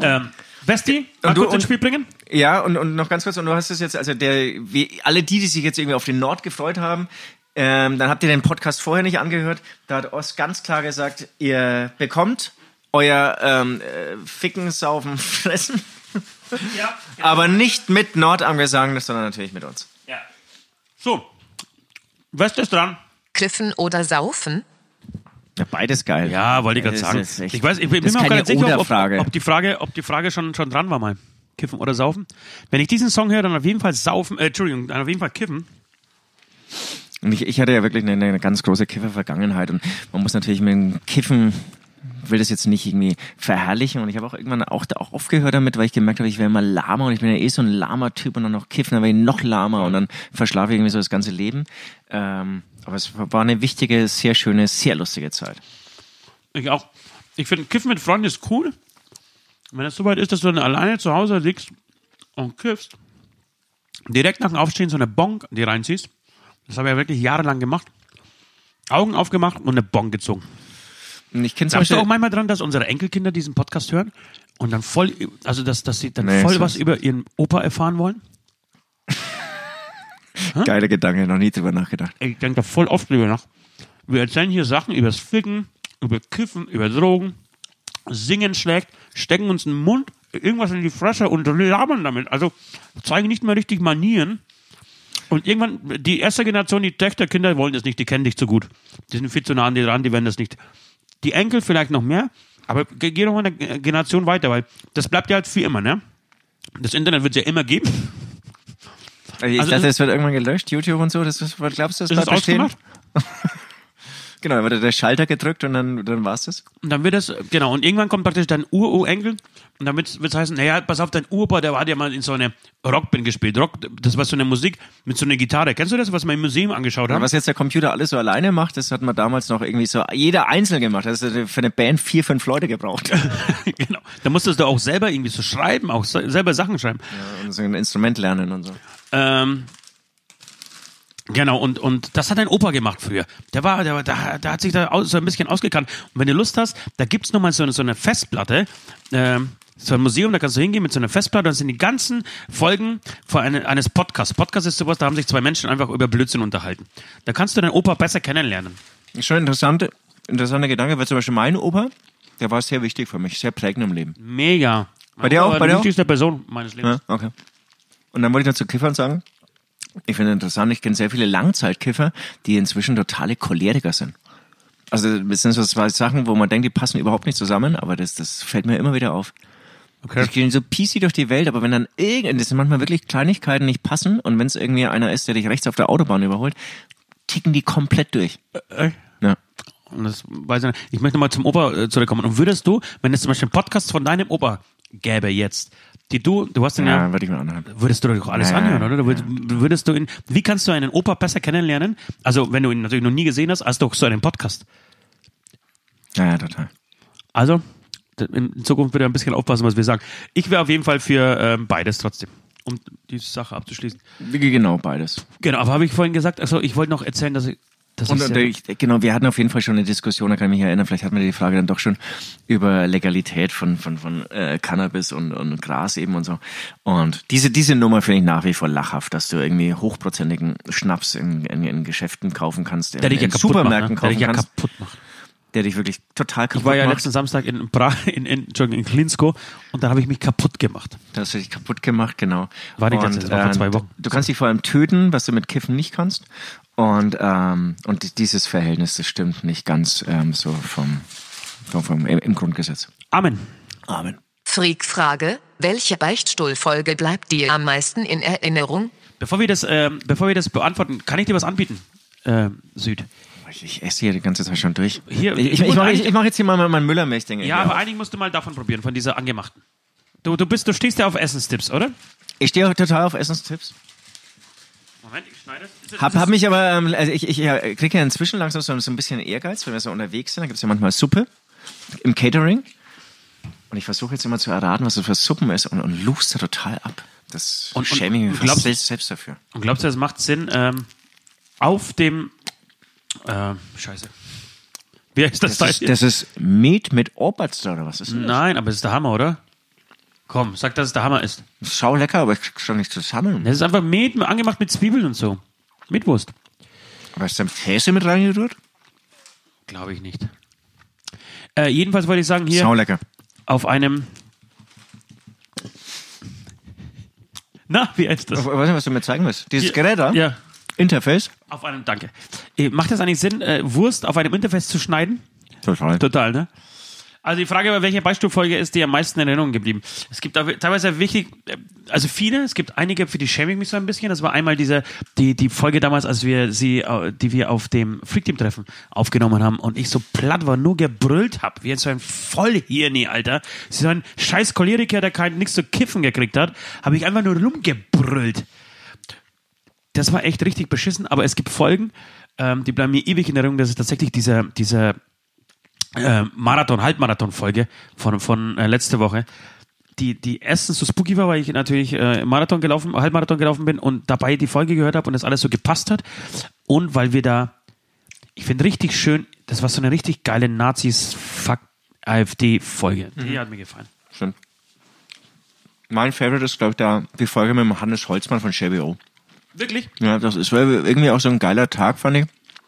Ähm, Vesti, mal du- kurz ins Spiel bringen? Ja, und, und noch ganz kurz, und du hast es jetzt, also der, wie, alle die, die sich jetzt irgendwie auf den Nord gefreut haben, ähm, dann habt ihr den Podcast vorher nicht angehört. Da hat Ost ganz klar gesagt, ihr bekommt euer ähm, äh, Ficken, Saufen, Fressen, Ja. aber nicht mit Nord am Gesang, sondern natürlich mit uns. So. West ist dran. Kiffen oder saufen? Ja, beides geil. Ja, wollte ich gerade Das sagen. echt- Ich weiß, ich bin das mir auch gar nicht sicher, ob, Oder-Frage. ob die Frage, ob die Frage schon, schon dran war mal. Kiffen oder saufen. Wenn ich diesen Song höre, dann auf jeden Fall saufen, äh, Entschuldigung, dann auf jeden Fall kiffen. Und ich, ich hatte ja wirklich eine, eine ganz große Kiffer-Vergangenheit und man muss natürlich mit dem Kiffen will das jetzt nicht irgendwie verherrlichen und ich habe auch irgendwann auch, da auch aufgehört damit, weil ich gemerkt habe, ich wäre immer lahmer und ich bin ja eh so ein lahmer Typ und dann noch kiffen, dann werde ich noch lahmer und dann verschlafe ich irgendwie so das ganze Leben. Ähm, Aber es war eine wichtige, sehr schöne, sehr lustige Zeit. Ich auch. Ich finde, Kiffen mit Freunden ist cool. Wenn es soweit ist, dass du dann alleine zu Hause liegst und kiffst, direkt nach dem Aufstehen so eine Bonk die reinziehst. Das habe ich ja wirklich jahrelang gemacht. Augen aufgemacht und eine Bonk gezogen. Ich kenne zum Beispiel auch manchmal dran, dass unsere Enkelkinder diesen Podcast hören und dann voll, also dass, dass sie dann Nee, voll was über ihren Opa erfahren wollen? geile Gedanke, noch nie drüber nachgedacht. Ich denke da voll oft drüber nach. Wir erzählen hier Sachen über das Ficken, über Kiffen, über Drogen, singen schlägt, stecken uns in den Mund, irgendwas in die Fresse und labern damit. Also zeigen nicht mehr richtig Manieren. Und irgendwann, die erste Generation, die Töchter, Kinder wollen das nicht, die kennen dich zu gut. Die sind viel zu nah an dir dran, die werden das nicht. Die Enkel vielleicht noch mehr, aber ge- geh doch mal eine Generation weiter, weil das bleibt ja halt für immer, ne? Das Internet wird es ja immer geben. Ich Also dachte, es wird irgendwann gelöscht, YouTube und so. Das ist, was glaubst du, das Ist es bestehen? ausgemacht? Genau, dann wird der Schalter gedrückt und dann, dann war's das. Und dann wird es, genau, und irgendwann kommt praktisch dein Ururenkel und dann wird es heißen, naja, pass auf, dein Uropa, der hat ja mal in so eine Rockband gespielt. Rock, das war so eine Musik mit so einer Gitarre. Kennst du das, was wir im Museum angeschaut haben? Was jetzt der Computer alles so alleine macht, das hat man damals noch irgendwie so jeder einzeln gemacht. Das ist für eine Band vier, fünf Leute gebraucht. genau. Da musstest du auch selber irgendwie so schreiben, auch se- selber Sachen schreiben. und so ein Instrument lernen und so. Ähm, genau, und, und das hat dein Opa gemacht früher. Der war, der, war- der, der hat sich da so ein bisschen ausgekannt. Und wenn du Lust hast, da gibt's noch mal so eine, so eine Festplatte, ähm, so ein Museum, da kannst du hingehen mit so einer Festplatte, dann sind die ganzen Folgen von eine, eines Podcasts. Podcast ist sowas, da haben sich zwei Menschen einfach über Blödsinn unterhalten. Da kannst du deinen Opa besser kennenlernen. Schon interessante, interessanter Gedanke, weil zum Beispiel mein Opa, der war sehr wichtig für mich, sehr prägend im Leben. Mega. Bei dir Mein auch? Opa war Bei die dir auch? wichtigste Person meines Lebens. Ja, okay. Und dann wollte ich noch zu Kiffern sagen, ich finde interessant, ich kenne sehr viele Langzeitkiffer, die inzwischen totale Choleriker sind. Also das sind so zwei Sachen, wo man denkt, die passen überhaupt nicht zusammen, aber das, das fällt mir immer wieder auf. Okay. Die gehen so peasy durch die Welt, aber wenn dann irgend, das sind manchmal wirklich Kleinigkeiten nicht passen und wenn es irgendwie einer ist, der dich rechts auf der Autobahn überholt, ticken die komplett durch. Äh, Ja. Und das weiß ich nicht. Ich möchte mal zum Opa äh, zurückkommen. Und würdest du, wenn es zum Beispiel einen Podcast von deinem Opa gäbe jetzt, die du, du hast den ja, Ja, würde ich mir anhören. würdest du doch alles Ja, ja, anhören, oder? Du würdest, würdest du ihn, wie kannst du einen Opa besser kennenlernen? Also, wenn du ihn natürlich noch nie gesehen hast, als durch so einen Podcast. Ja, ja, total. Also, in Zukunft wieder ein bisschen aufpassen, was wir sagen. Ich wäre auf jeden Fall für ähm, beides trotzdem, um die Sache abzuschließen. Genau, beides. Genau, aber habe ich vorhin gesagt, also ich wollte noch erzählen, dass ich, dass Und, und ich, genau, wir hatten auf jeden Fall schon eine Diskussion, da kann ich mich erinnern, vielleicht hatten wir die Frage dann doch schon über Legalität von, von, von äh, Cannabis und, und Gras eben und so. Und diese, diese Nummer finde ich nach wie vor lachhaft, dass du irgendwie hochprozentigen Schnaps in, in, in Geschäften kaufen kannst, der in, dich ja in kaputt Supermärkten macht, ne? der kaufen dich ja kannst, kaputt macht. Der dich wirklich total kaputt Ich war ja macht. letzten Samstag in, Bra in, in, Entschuldigung, in Klinsko und da habe ich mich kaputt gemacht. Das hast du dich kaputt gemacht, genau. War die ganze- das war vor zwei Wochen. Du kannst dich vor allem töten, was du mit Kiffen nicht kannst. Und, ähm, und dieses Verhältnis, das stimmt nicht ganz ähm, so vom, vom, vom im, im Grundgesetz. Amen. Amen. Freak-Frage, welche Beichtstuhlfolge bleibt dir am meisten in Erinnerung? Bevor wir das, ähm, bevor wir das beantworten, kann ich dir was anbieten, äh, Süd? Ich, ich esse hier die ganze Zeit schon durch. Hier, ich, ich, ich mache mach jetzt hier mal mein, Müller-Milch-Ding. Ja, aber auf. einigen musst du mal davon probieren, von dieser angemachten. Du, du bist, du stehst ja auf Essenstipps, oder? Ich stehe total auf Essenstipps. Moment, ich schneide es. Hab, hab mich aber, ähm, also ich, ich ja, kriege ja inzwischen langsam so, ein bisschen Ehrgeiz, wenn wir so unterwegs sind. Da gibt's ja manchmal Suppe im Catering. Und ich versuche jetzt immer zu erraten, was das für Suppen ist und, und da total ab. Das Und- schäme ich mich selbst dafür. Und glaubst du, das macht Sinn, ähm, auf dem, äh, scheiße. Wie heißt das, Das Teil? ist, das ist Met mit Oberster oder was ist das? Nein, aber es ist der Hammer, oder? Komm, sag, dass es der Hammer ist. Das ist schau lecker, aber ich krieg's schon nicht zusammen. Das ist einfach Met, angemacht mit Zwiebeln und so. Mit Wurst. Aber ist da Käse mit reingerührt? Glaube ich nicht. Äh, jedenfalls wollte ich sagen, hier Schau lecker. auf einem. Na, wie heißt das? Ich weiß nicht, was du mir zeigen willst. Dieses Hier- Gerät da? Ja, Interface? auf einem, danke. Äh, Macht das eigentlich Sinn, äh, Wurst auf einem Interface zu schneiden? Total. Total, ne? Also die Frage war, welche Beispielfolge ist dir am meisten in Erinnerung geblieben? Es gibt teilweise wichtig, äh, also viele, es gibt einige, für die schäme ich mich so ein bisschen. Das war einmal diese, die, die Folge damals, als wir sie, die wir auf dem Freak-Team-Treffen aufgenommen haben und ich so platt war, nur gebrüllt hab, wie so ein Vollhirni, Alter. So ein scheiß Choleriker, der kein nichts zu kiffen gekriegt hat, habe ich einfach nur rumgebrüllt. Das war echt richtig beschissen, aber es gibt Folgen, ähm, die bleiben mir ewig in Erinnerung. Das ist tatsächlich dieser, dieser äh, Marathon, Halbmarathon-Folge von, von äh, letzte Woche. Die, die erstens so spooky war, weil ich natürlich äh, Marathon gelaufen, Halbmarathon gelaufen bin und dabei die Folge gehört habe und das alles so gepasst hat. Und weil wir da, ich finde richtig schön, das war so eine richtig geile Nazis-Fuck-AfD-Folge. Die hat mir gefallen. Stimmt. Mein Favorite ist, glaube ich, da die Folge mit dem Hannes Holzmann von Shelby O. Wirklich? Ja, das ist irgendwie auch so ein geiler Tag, fand ich.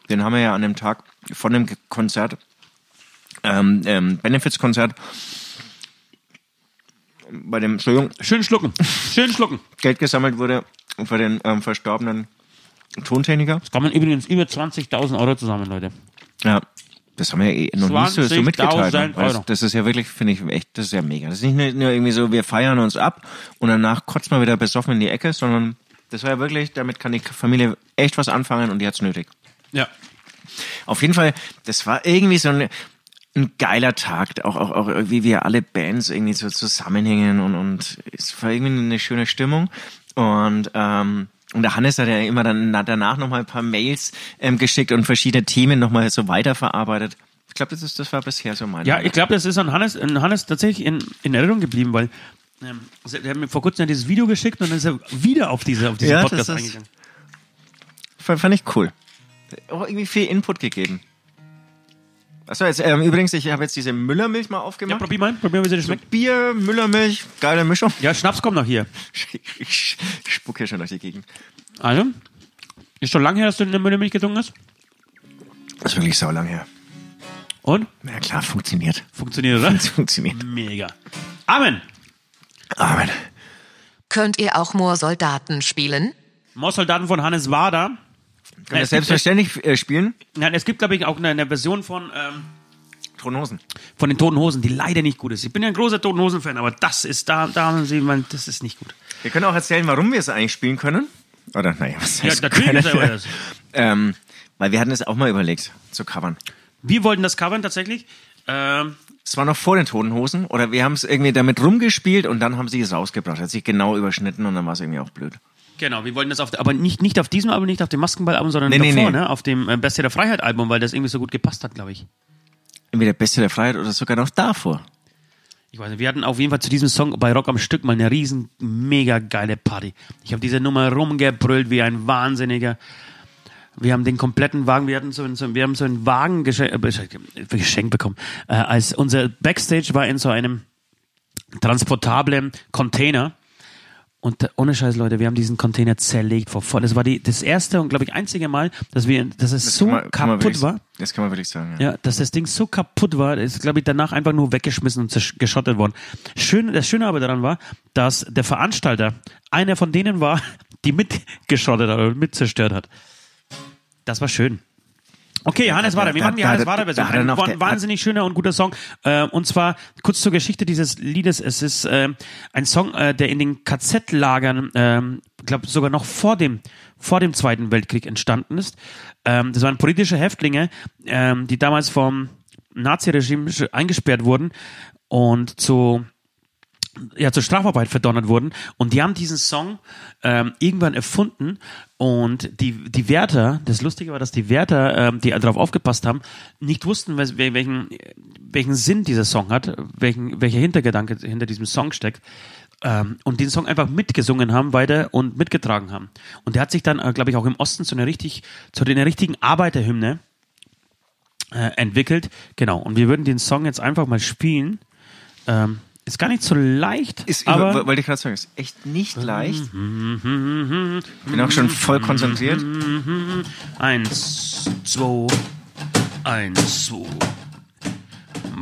Den haben wir ja an dem Tag von dem Konzert, ähm, ähm, Benefits-Konzert, bei dem, Entschuldigung, Schön schlucken. Schön schlucken. Geld gesammelt wurde für den ähm, verstorbenen Tontechniker. Das kann man übrigens über 20.000 Euro zusammen, Leute. Ja. Das haben wir ja eh noch nie so, so mitgeteilt. 20.000 ne? Das, ist ja wirklich, finde ich, echt, das ist ja mega. Das ist nicht nur- nur irgendwie so, wir feiern uns ab und danach kotzt man wieder besoffen in die Ecke, sondern das war ja wirklich, damit kann die Familie echt was anfangen und die hat's nötig. Ja. Auf jeden Fall, das war irgendwie so ein, ein geiler Tag, auch, auch, auch wie wir alle Bands irgendwie so zusammenhängen und, und es war irgendwie eine schöne Stimmung. Und, ähm, und der Hannes hat ja immer dann na- danach nochmal ein paar Mails ähm, geschickt und verschiedene Themen nochmal so weiterverarbeitet. Ich glaube, das, ist, das war bisher so mein Ja, ich glaube, das ist an Hannes, an Hannes tatsächlich in, in Erinnerung geblieben, weil der hat mir vor kurzem ja dieses Video geschickt und dann ist er wieder auf diese, auf diesen Ja, das Podcast ist- eingegangen. Fand, ich cool. Auch irgendwie viel Input gegeben. Achso, jetzt ähm, übrigens, ich habe jetzt diese Müllermilch mal Ja, aufgemacht. probier mal, probier mal, wie sie das schmeckt. Bier, Müllermilch, geile Mischung. Ja, Schnaps kommt noch hier. Ich spuck hier schon durch die Gegend. Also, ist schon lange her, dass du eine Müllermilch getrunken hast? Das ist wirklich sau lang her. Und? Na klar, funktioniert. Funktioniert, oder? Funktioniert. Mega. Amen. Amen. Könnt ihr auch Moorsoldaten spielen? Moorsoldaten von Hannes Wader. Können wir Es gibt- selbstverständlich äh, spielen? Nein, es gibt, glaube ich, auch eine, eine Version von, ähm, Thronhosen. von den Toten Hosen, die leider nicht gut ist. Ich bin ja ein großer Toten Hosen-Fan, aber das ist, da, da haben sie, man, das ist nicht gut. Wir können auch erzählen, warum wir es eigentlich spielen können. Oder, naja, was Ja, heißt natürlich können? ist das. ähm, Weil wir hatten es auch mal überlegt, zu covern. Wir wollten das covern tatsächlich. Ähm, Es war noch vor den Toten Hosen. Oder wir haben es irgendwie damit rumgespielt und dann haben sie es rausgebracht. Hat sich genau überschnitten und dann war es irgendwie auch blöd. genau, wir wollten das auf, aber nicht, nicht auf diesem Album, nicht auf dem Maskenball-Album, sondern Nee, nee, davor, nee. Ne? auf dem äh, Beste der Freiheit-Album, weil das irgendwie so gut gepasst hat, glaube ich. Entweder Beste der Freiheit oder sogar noch davor. Ich weiß nicht, wir hatten auf jeden Fall zu diesem Song bei Rock am Stück mal eine riesen, mega geile Party. Ich habe diese Nummer rumgebrüllt wie ein Wahnsinniger. Wir haben den kompletten Wagen, wir hatten so, einen- so wir haben so einen Wagen geschenkt, äh, geschenkt bekommen. Äh, als unser Backstage war in so einem transportablen Container. Und da- ohne Scheiß, Leute, wir haben diesen Container zerlegt vor voll. Das war die, das erste und, glaube ich, einzige Mal, dass wir, dass es so kann man- kaputt wirklich- war. Das kann man wirklich sagen. Ja. Ja, dass das Ding so kaputt war, ist, glaube ich, danach einfach nur weggeschmissen und geschottet worden. Schön, das Schöne aber daran war, dass der Veranstalter einer von denen war, die mitgeschottet hat oder mit zerstört hat. Das war schön. Okay, Hannes Wader, wir machen die Hannes Wader Version. er Ein wahnsinnig schöner und guter Song. Äh, und zwar kurz zur Geschichte dieses Liedes. Es ist äh, ein Song, äh, der in den KZ-Lagern, ähm, glaube sogar noch vor dem vor dem Zweiten Weltkrieg entstanden ist. Ähm, das waren politische Häftlinge, ähm, die damals vom Naziregime eingesperrt wurden und zu ja, zur Strafarbeit verdonnert wurden. Und die haben diesen Song ähm, irgendwann erfunden. Und die, die Wärter, das Lustige war, dass die Wärter, ähm, die darauf aufgepasst haben, nicht wussten, welchen, welchen Sinn dieser Song hat, welchen, welcher Hintergedanke hinter diesem Song steckt. Ähm, und den Song einfach mitgesungen haben weiter und mitgetragen haben. Und der hat sich dann, äh, glaube ich, auch im Osten zu einer richtig, zu einer richtigen Arbeiterhymne äh, entwickelt. Genau. Und wir würden den Song jetzt einfach mal spielen. Ähm, ist gar nicht so leicht, Ist, aber wollte ich gerade sagen, ist echt nicht leicht. Bin auch schon voll konzentriert. eins, zwei, eins, zwei.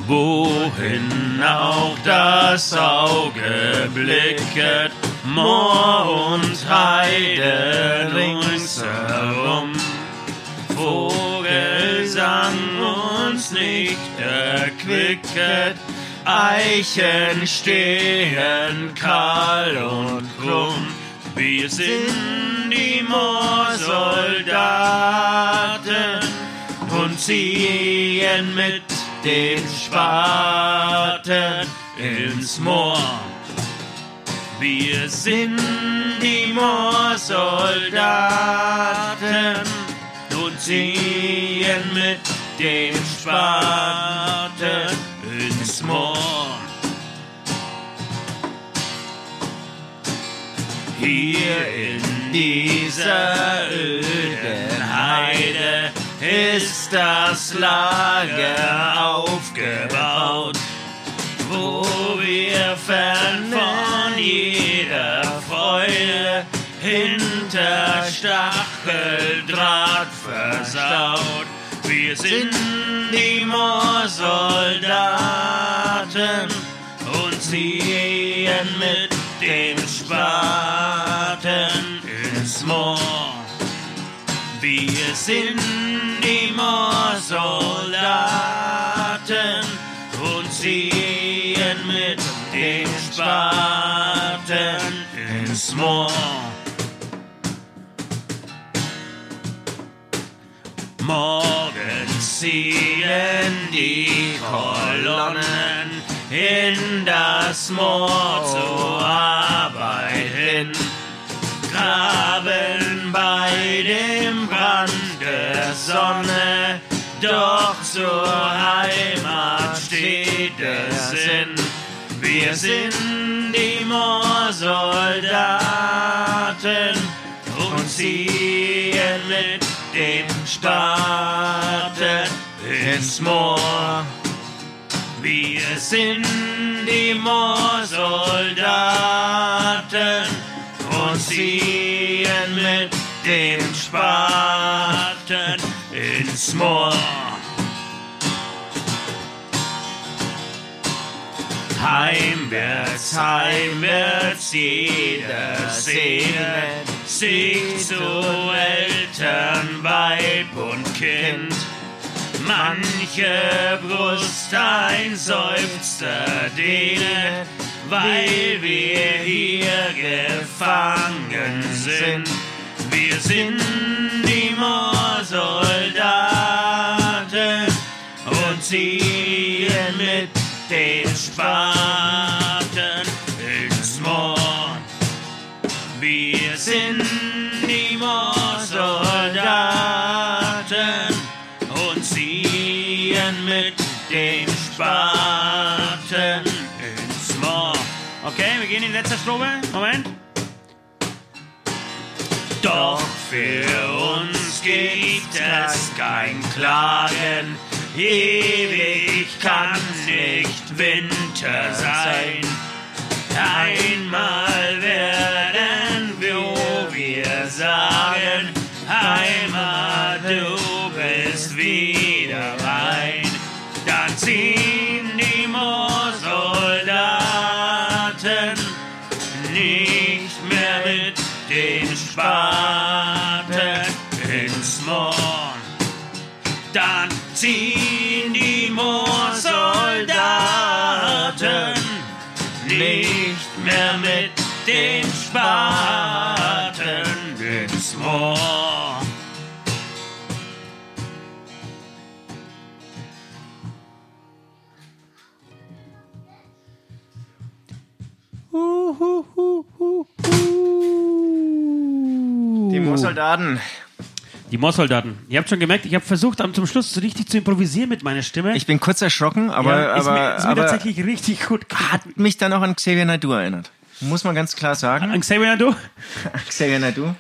Wohin auch das Auge blicket, Moor und Heide ringsherum. Vogelsang uns nicht erquicket, Eichen stehen kahl und krumm. Wir sind die Moorsoldaten und ziehen mit den Spaten ins Moor. Wir sind die Moorsoldaten und ziehen mit dem Spaten Moor. Hier in dieser öden Heide ist das Lager aufgebaut, wo wir fern von jeder Freude hinter Stacheldraht versaut. Wir sind die Moorsoldaten und ziehen mit dem Spaten ins Moor. Wir sind die Moorsoldaten und ziehen mit dem Spaten ins Moor. Morgen ziehen die Kolonnen in das Moor zur Arbeit hin, graben bei dem Brand der Sonne, doch zur Heimat steht es Sinn. Wir sind die Moorsoldaten und ziehen mit dem Spaten ins Moor. Wir sind die Moorsoldaten und ziehen mit dem Spaten ins Moor. Heimwärts, heimwärts, jeder sehnet sich zu Eltern, Weib und Kind. Manche Brust ein Seufzer dehnet, weil wir hier gefangen sind. Wir sind die Moorsoldaten und ziehen mit den Spaten Doch für uns gibt es kein Klagen. Ewig kann nicht Winter sein. Einmal werden wir, wo wir sagen, Spaten ins Moor. Die Moorsoldaten. Die Moorsoldaten. Ihr habt schon gemerkt, ich habe versucht, am zum Schluss so richtig zu improvisieren mit meiner Stimme. Ich bin kurz erschrocken, aber, ja, ist aber, mir, ist mir aber tatsächlich richtig gut gelungen. hat mich dann auch an Xavier Naidoo erinnert. Muss man ganz klar sagen. An Xavier Naidoo? Xavier Naidoo.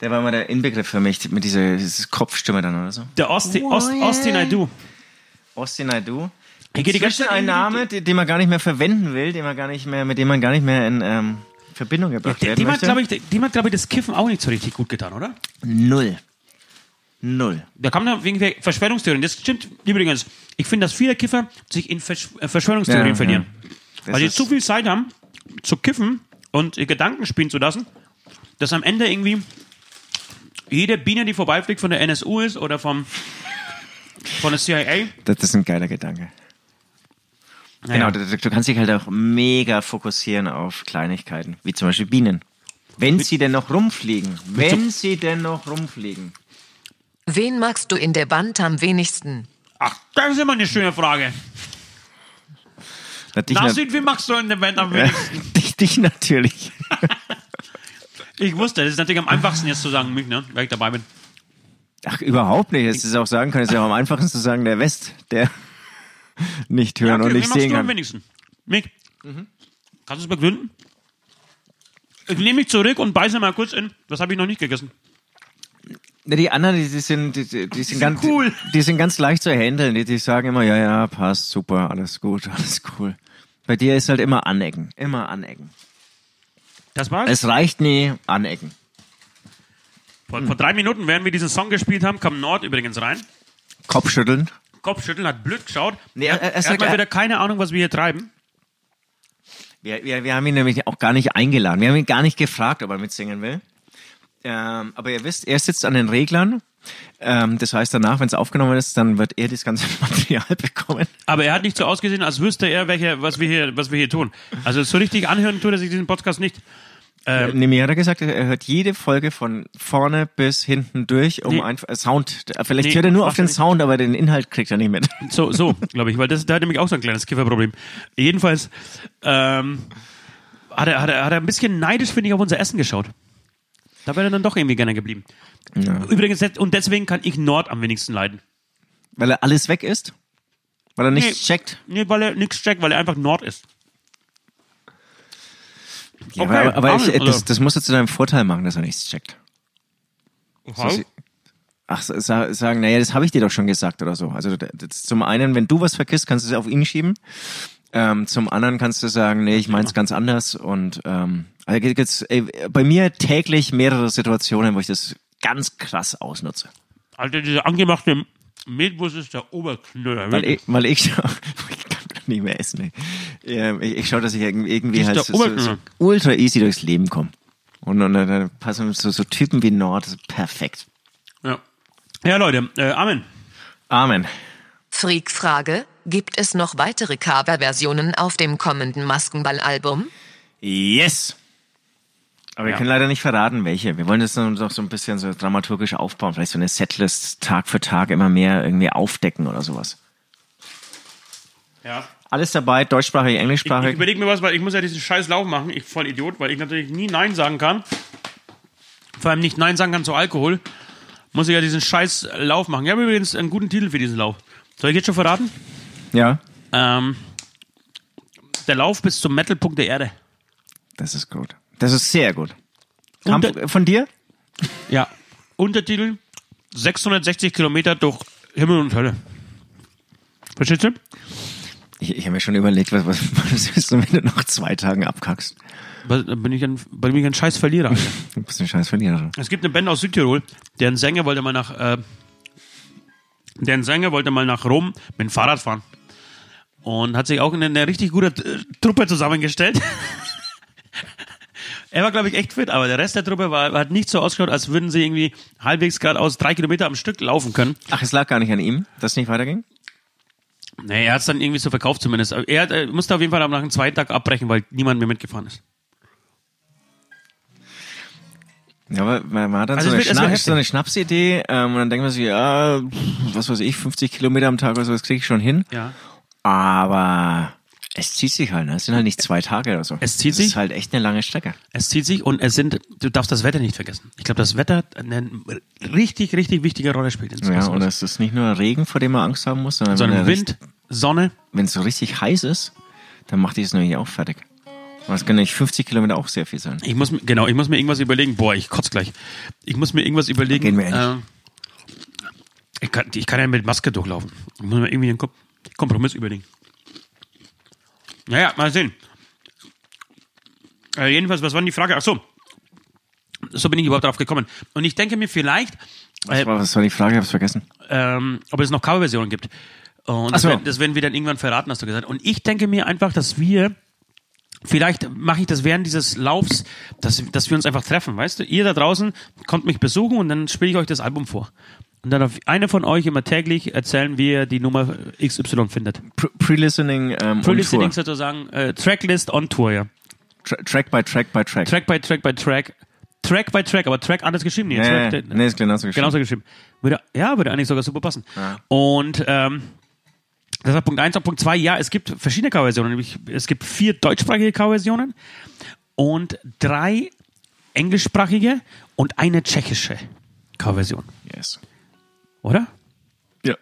Der war mal der Inbegriff für mich mit dieser diese Kopfstimme dann oder so. Der Osti, Ost, Osti Naidoo. Osti Naidoo. Hier geht die ganze Inzwischen ein Name, den, den man gar nicht mehr verwenden will, den man gar nicht mehr, mit dem man gar nicht mehr in ähm, Verbindung gebracht Die, werden die, hat, möchte. glaube ich, die hat, glaube ich, das Kiffen auch nicht so richtig gut getan, oder? Null. Null. Da kam dann wegen der Verschwörungstheorien. Das stimmt übrigens. Ich finde, dass viele Kiffer sich in Versch äh, Verschwörungstheorien Ja, verlieren. Das Weil ist- zu viel Zeit haben, zu kiffen und ihr Gedanken spielen zu lassen, dass am Ende irgendwie jede Biene, die vorbeifliegt, von der NSU ist oder vom, von der CIA. Das ist ein geiler Gedanke. Naja. Genau, du, du kannst dich halt auch mega fokussieren auf Kleinigkeiten, wie zum Beispiel Bienen. Wenn sie denn noch rumfliegen. Wenn sie denn noch rumfliegen. Wen magst du in der Band am wenigsten? Ach, das ist immer eine schöne Frage. Na, machst du in der Band am wenigsten? dich, dich natürlich. Ich wusste, das ist natürlich am einfachsten jetzt zu sagen, mich, ne? Weil ich dabei bin. Ach, überhaupt nicht. Es ist auch sagen können, es ist ja auch am einfachsten zu sagen, der West, der nicht hören okay, und nicht wie machst sehen du am kann. wenigsten? Mick, kannst du es begründen? Ich nehme mich zurück und beiße mal kurz in. Das habe ich noch nicht gegessen. Die anderen, die, die sind, die, die, die sind sind ganz, cool. die sind ganz leicht zu handeln. Die, die sagen immer, ja, ja, passt, super, alles gut, alles cool. Bei dir ist halt immer anecken, immer anecken. Das war's. Es reicht nie, anecken. vor, vor drei Minuten, während wir diesen Song gespielt haben, kam Nord übrigens rein. Kopfschütteln. Kopfschütteln, hat blöd geschaut. Nee, er, er- er sagt, hat mal er- wieder keine Ahnung, was wir hier treiben. Wir, wir, wir haben ihn nämlich auch gar nicht eingeladen. Wir haben ihn gar nicht gefragt, ob er mitsingen will. Ähm, aber ihr wisst, er sitzt an den Reglern. Ähm, das heißt, danach, wenn es aufgenommen ist, dann wird er das ganze Material bekommen. Aber er hat nicht so ausgesehen, als wüsste er, welche, was wir hier, was wir hier tun. Also so richtig anhören tut er sich diesen Podcast nicht. Ähm, nee, mir hat er gesagt, er hört jede Folge von vorne bis hinten durch, um Nee. einfach äh, Sound. Vielleicht Nee, hört er nur auf den. Sound, aber den Inhalt kriegt er nicht mit. So, so, glaube ich, weil das, da hat nämlich auch so ein kleines Kifferproblem. Jedenfalls ähm, hat, er, hat, er, hat er ein bisschen neidisch, finde ich, auf unser Essen geschaut. Da wäre er dann doch irgendwie gerne geblieben. Übrigens, jetzt- und deswegen kann ich Nord am wenigsten leiden. Weil er alles weg ist? Weil er nichts Nee. checkt? Nee, weil er nichts checkt, weil er einfach Nord ist. Ja, Okay, aber aber ich, das, also- das musst du zu deinem Vorteil machen, dass er nichts checkt. Okay. Ach, sa- sagen, naja, das habe ich dir doch schon gesagt oder so. Also zum einen, wenn du was vergisst, kannst du es auf ihn schieben. Ähm, zum anderen kannst du sagen, nee, ich meins ganz anders. Und ähm, also gibt's, ey, bei mir täglich mehrere Situationen, wo ich das ganz krass ausnutze. Alter, dieser angemachte Mehlwurst ist der Oberknüller. Weil ich, weil ich, ich kann nicht mehr essen. ey. Ähm, Ich, ich schaue, dass ich irgendwie, halt so, so, ultra easy durchs Leben komme. Und, und dann passen so, so Typen wie Nord, perfekt. Ja. ja, Leute, äh, Amen. Amen. Freak-Frage: Gibt es noch weitere Cover-Versionen auf dem kommenden Maskenball-Album? Yes! Aber wir Ja. können leider nicht verraten, welche. Wir wollen das noch noch so ein bisschen so dramaturgisch aufbauen. Vielleicht so eine Setlist Tag für Tag immer mehr irgendwie aufdecken oder sowas. Ja. Alles dabei, deutschsprachig, Ich, ich englischsprachig. überlege mir was, weil ich muss ja diesen scheiß Lauf machen. Ich voll Idiot, weil ich natürlich nie Nein sagen kann. Vor allem nicht Nein sagen kann zu Alkohol. Muss ich ja diesen scheiß Lauf machen. Ich habe übrigens einen guten Titel für diesen Lauf. Soll ich jetzt schon verraten? ja, Ähm, der Lauf bis zum Metalpunkt der Erde. das ist gut. Das ist sehr gut. Der- von dir? Ja. Untertitel 660 Kilometer durch Himmel und Hölle. Verstehst du? Ich, ich habe mir schon überlegt, was, was, was ist, wenn du nach zwei Tagen abkackst. Bin ich ein, bin ich ein scheiß Verlierer. Du bist ein scheiß Verlierer. Es gibt eine Band aus Südtirol, deren Sänger wollte mal nach, äh, deren Sänger wollte mal nach Rom mit dem Fahrrad fahren. Und hat sich auch eine, eine richtig gute Truppe zusammengestellt. er war, glaube ich, echt fit, aber der Rest der Truppe war, hat nicht so ausgeschaut, als würden sie irgendwie halbwegs geradeaus drei Kilometer am Stück laufen können. Ach, es lag gar nicht an ihm, dass es nicht weiterging? Nee, er hat es dann irgendwie so verkauft zumindest. Er hat, äh, musste auf jeden Fall nach dem zweiten Tag abbrechen, weil niemand mehr mitgefahren ist. Ja, aber man, hat dann Also so, eine Schna so eine Schnapsidee ähm, und dann denkt man sich, ja, was weiß ich, 50 Kilometer am Tag oder so, das kriege ich schon hin. Ja. Aber es zieht sich halt, ne? Es sind halt nicht zwei Tage oder so. Es zieht das sich? ist halt echt eine lange Strecke. Es zieht sich und es sind, du darfst das Wetter nicht vergessen. Ich glaube, das Wetter eine richtig, richtig wichtige Rolle spielt. in Ja, und es ist nicht nur Regen, vor dem man Angst haben muss, sondern sondern Wind, Sonne. wenn es so richtig heiß ist, dann macht die es nämlich auch fertig. Das können nicht 50 Kilometer auch sehr viel sein. Ich muss, mir- genau, ich muss mir irgendwas überlegen. Boah, ich kotz gleich. Ich muss mir irgendwas überlegen. Gehen wir eh äh, ich, kann, ich kann ja mit Maske durchlaufen. Ich muss mir irgendwie einen Kom Kompromiss überlegen. Naja, mal sehen. Äh, jedenfalls, was war denn die Frage? Ach so. So bin ich überhaupt drauf gekommen. Und ich denke mir vielleicht, äh, Was war, was war die Frage? Ich hab's vergessen. ähm, ob es noch Coverversionen gibt. Und Ach das, so. werden, das werden wir dann irgendwann verraten, hast du gesagt. Und ich denke mir einfach, dass wir, vielleicht mache ich das während dieses Laufs, dass, dass wir uns einfach treffen, weißt du? Ihr da draußen kommt mich besuchen und dann spiele ich euch das Album vor. Und dann darf einer von euch immer täglich erzählen, wie ihr die Nummer XY findet. Pre- Pre-Listening ähm, on Pre-Listening sozusagen, äh, Tracklist on Tour, ja. Tra Track by Track by Track. Track by Track by Track. Track by Track, aber Track anders geschrieben. Nee, nee, Track, nee, nee, ist genauso geschrieben. Genauso geschrieben. Würde, ja, würde eigentlich sogar super passen. Und ähm, das war Punkt 1 und Punkt 2, ja, es gibt verschiedene Coverversionen. Nämlich, es gibt vier deutschsprachige Coverversionen und drei englischsprachige und eine tschechische Coverversion. Yes. Oder? Ja.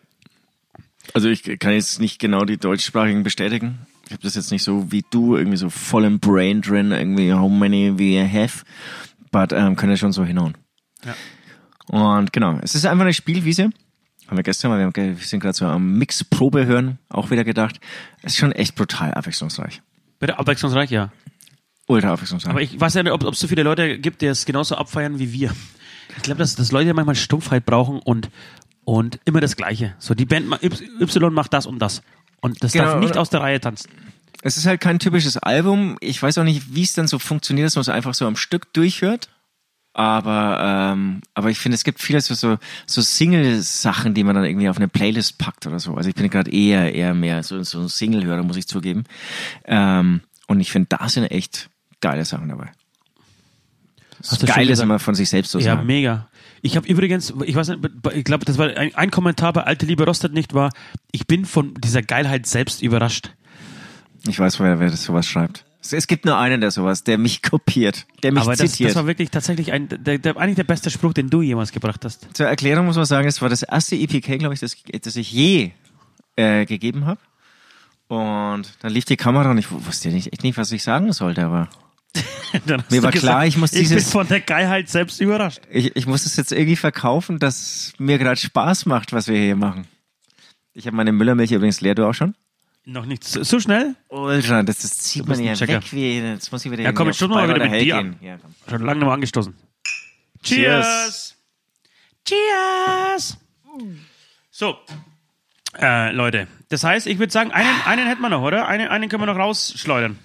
Also ich kann jetzt nicht genau die deutschsprachigen bestätigen. Ich habe das jetzt nicht so wie du, irgendwie so voll im Brain drin, irgendwie how many we have. But ähm, kann ja schon so hinhauen. Ja. Und genau, es ist einfach eine Spielwiese. Haben wir gestern mal, wir, sind gerade so am Mix-Probe hören, auch wieder gedacht. Es ist schon echt brutal abwechslungsreich. Bitte abwechslungsreich, ja. Ultra abwechslungsreich. Aber ich weiß ja nicht, ob ob es so viele Leute gibt, die es genauso abfeiern wie wir. Ich glaube, dass, dass Leute manchmal Stumpfheit brauchen und, und immer das Gleiche. So, die Band Y macht das und das. Und das Genau, darf nicht aus der Reihe tanzen. Es ist halt kein typisches Album. Ich weiß auch nicht, wie es dann so funktioniert, dass man es einfach so am Stück durchhört. Aber, ähm, aber ich finde, es gibt viele so, so, so Single-Sachen, die man dann irgendwie auf eine Playlist packt oder so. Also ich bin gerade eher, eher mehr so, so ein Single-Hörer, muss ich zugeben. Ähm, und ich finde, da sind echt geile Sachen dabei. Hast du schon Geil ist immer von sich selbst zu Ja, sagen. mega. Ich habe übrigens, ich weiß nicht, ich glaube, das war ein, ein Kommentar bei Alte Liebe Rostet nicht, war, ich bin von dieser Geilheit selbst überrascht. Ich weiß, wer, wer das sowas schreibt. Es, gibt nur einen, der sowas, der mich kopiert, der mich Aber das, zitiert. das war wirklich tatsächlich ein, der, der, eigentlich der beste Spruch, den du jemals gebracht hast. Zur Erklärung muss man sagen, es war das erste EPK, glaube ich, das, das ich je äh, gegeben habe. Und dann lief die Kamera und ich wusste nicht, echt nicht, was ich sagen sollte, aber Mir war klar, ich muss Ich bin dieses- von der Geilheit selbst überrascht. ich, ich muss es jetzt irgendwie verkaufen, dass mir gerade Spaß macht, was wir hier machen. Ich habe meine Müllermilch übrigens leer, du auch schon? Noch nicht so, so schnell? Ultra, das, das zieht man ja weg wie, jetzt muss ich wieder Ja, komm, auf wir mal wieder mit dir gehen. Ja, komm. Schon lange mehr angestoßen. Cheers. Cheers! So, äh, Leute, das heißt, ich würde sagen, einen, einen hätten wir noch, oder? Einen, einen können wir noch rausschleudern.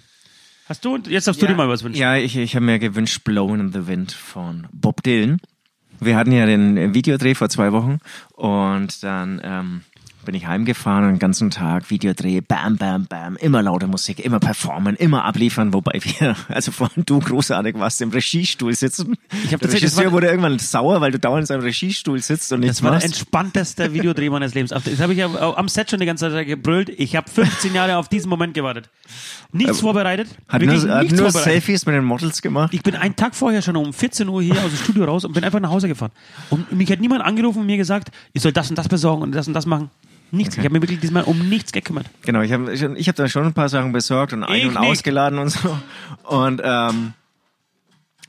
Hast du? Jetzt darfst du dir mal was wünschen. Ja, ich, ich habe mir gewünscht Blowing in the Wind von Bob Dylan. Wir hatten ja den Videodreh vor zwei Wochen und dann ähm, bin ich heimgefahren und den ganzen Tag Videodreh, bam, bam, bam, immer laute Musik, immer performen, immer abliefern, wobei wir, also vor allem du großartig warst, im Regiestuhl sitzen. Ich hab der Regisseur war- wurde irgendwann sauer, weil du dauernd in seinem Regiestuhl sitzt und nichts Das war der machst. entspannteste Videodreh meines Lebens. Das habe ich ja am Set schon die ganze Zeit gebrüllt. Ich habe 15 Jahre auf diesen Moment gewartet. Nichts vorbereitet. Hat nur, hat nur. Selfies mit den Models gemacht. Ich bin einen Tag vorher schon um 14 Uhr hier aus dem Studio raus und bin einfach nach Hause gefahren. Und mich hat niemand angerufen und mir gesagt, ich soll das und das besorgen und das und das machen. Nichts. Ich habe mir wirklich diesmal um nichts gekümmert. Genau, ich habe ich hab da schon ein paar Sachen besorgt und ein- Ich und nicht. ausgeladen und so. Und ähm,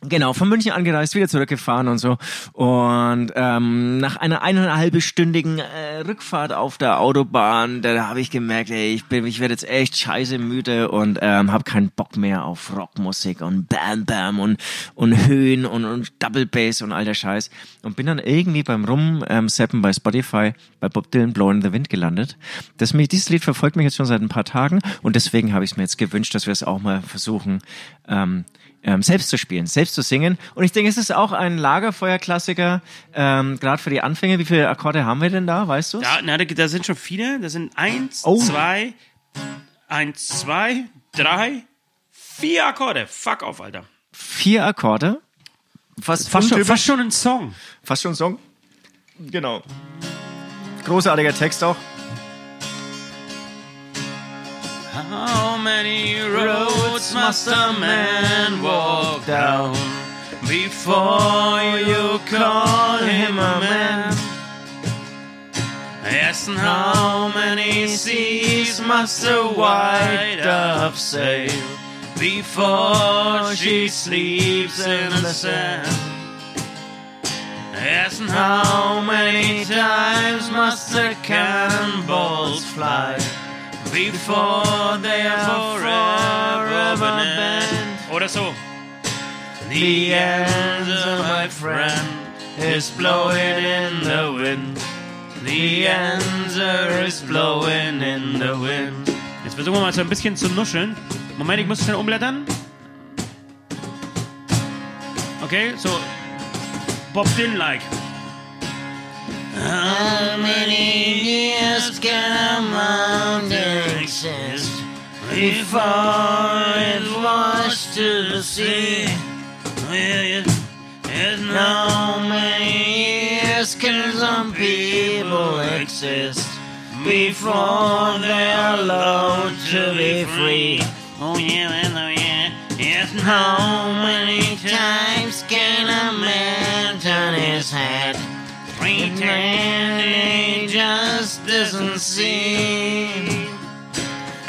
genau, von München angereist, wieder zurückgefahren und so. Und ähm, nach einer eineinhalbstündigen äh, Rückfahrt auf der Autobahn, da habe ich gemerkt, ey, ich bin, ich werde jetzt echt scheiße müde und ähm, habe keinen Bock mehr auf Rockmusik und Bam Bam und und Höhen und, und Double Bass und all der Scheiß. Und bin dann irgendwie beim Rum ähm, bei Spotify bei Bob Dylan Blowing in the Wind gelandet. Das mich, dieses Lied verfolgt mich jetzt schon seit ein paar Tagen und deswegen habe ich es mir jetzt gewünscht, dass wir es auch mal versuchen, ähm, ähm, selbst zu spielen, selbst zu singen. Und ich denke, es ist auch ein Lagerfeuerklassiker, ähm, gerade für die Anfänge. Wie viele Akkorde haben wir denn da, weißt du? Ja, na, da, da sind schon viele. Das sind eins, Oh. zwei, eins, zwei, drei, vier Akkorde. Fuck auf, Alter. Vier Akkorde. Fast, Fast schon, fast schon ein Song. Fast schon ein Song. Genau. Großartiger Text auch. How many roads must a man walk down before you call him a man? Yes, and how many seas must a white dove sail before she sleeps in the sand? Yes, and how many times must the cannonballs fly before they are forever banned? Oder so. The answer, my friend, is blowing in the wind. The answer is blowing in the wind. Jetzt versuchen wir mal so ein bisschen zu nuscheln. Moment, ich muss schnell umblättern. Okay, so Bob Dylan-like. How many years can a mountain exist before it's washed to the sea? And how many years can some people exist before they're allowed to be free? Oh yeah, and oh yeah. Yes, how many times can a man turn his head and it just doesn't seem.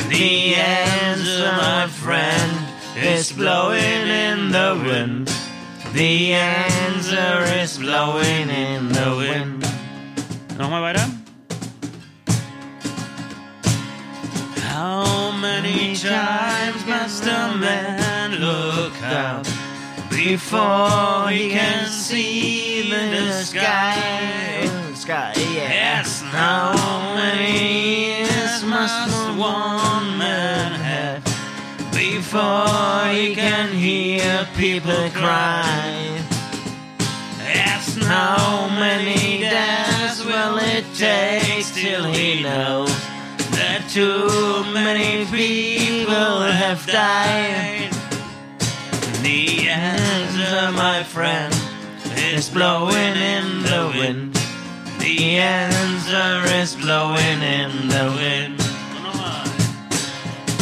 The answer, my friend, is blowing in the wind. The answer is blowing in the wind. Nochmal weiter. How many times must a man look up before he can see the sky? Sky, Yes, how many must one man have before he can hear people cry? Yes, how many days will it take till he knows that too many people have died? The answer, my friend, is blowing in the wind. The answer is blowing in the wind.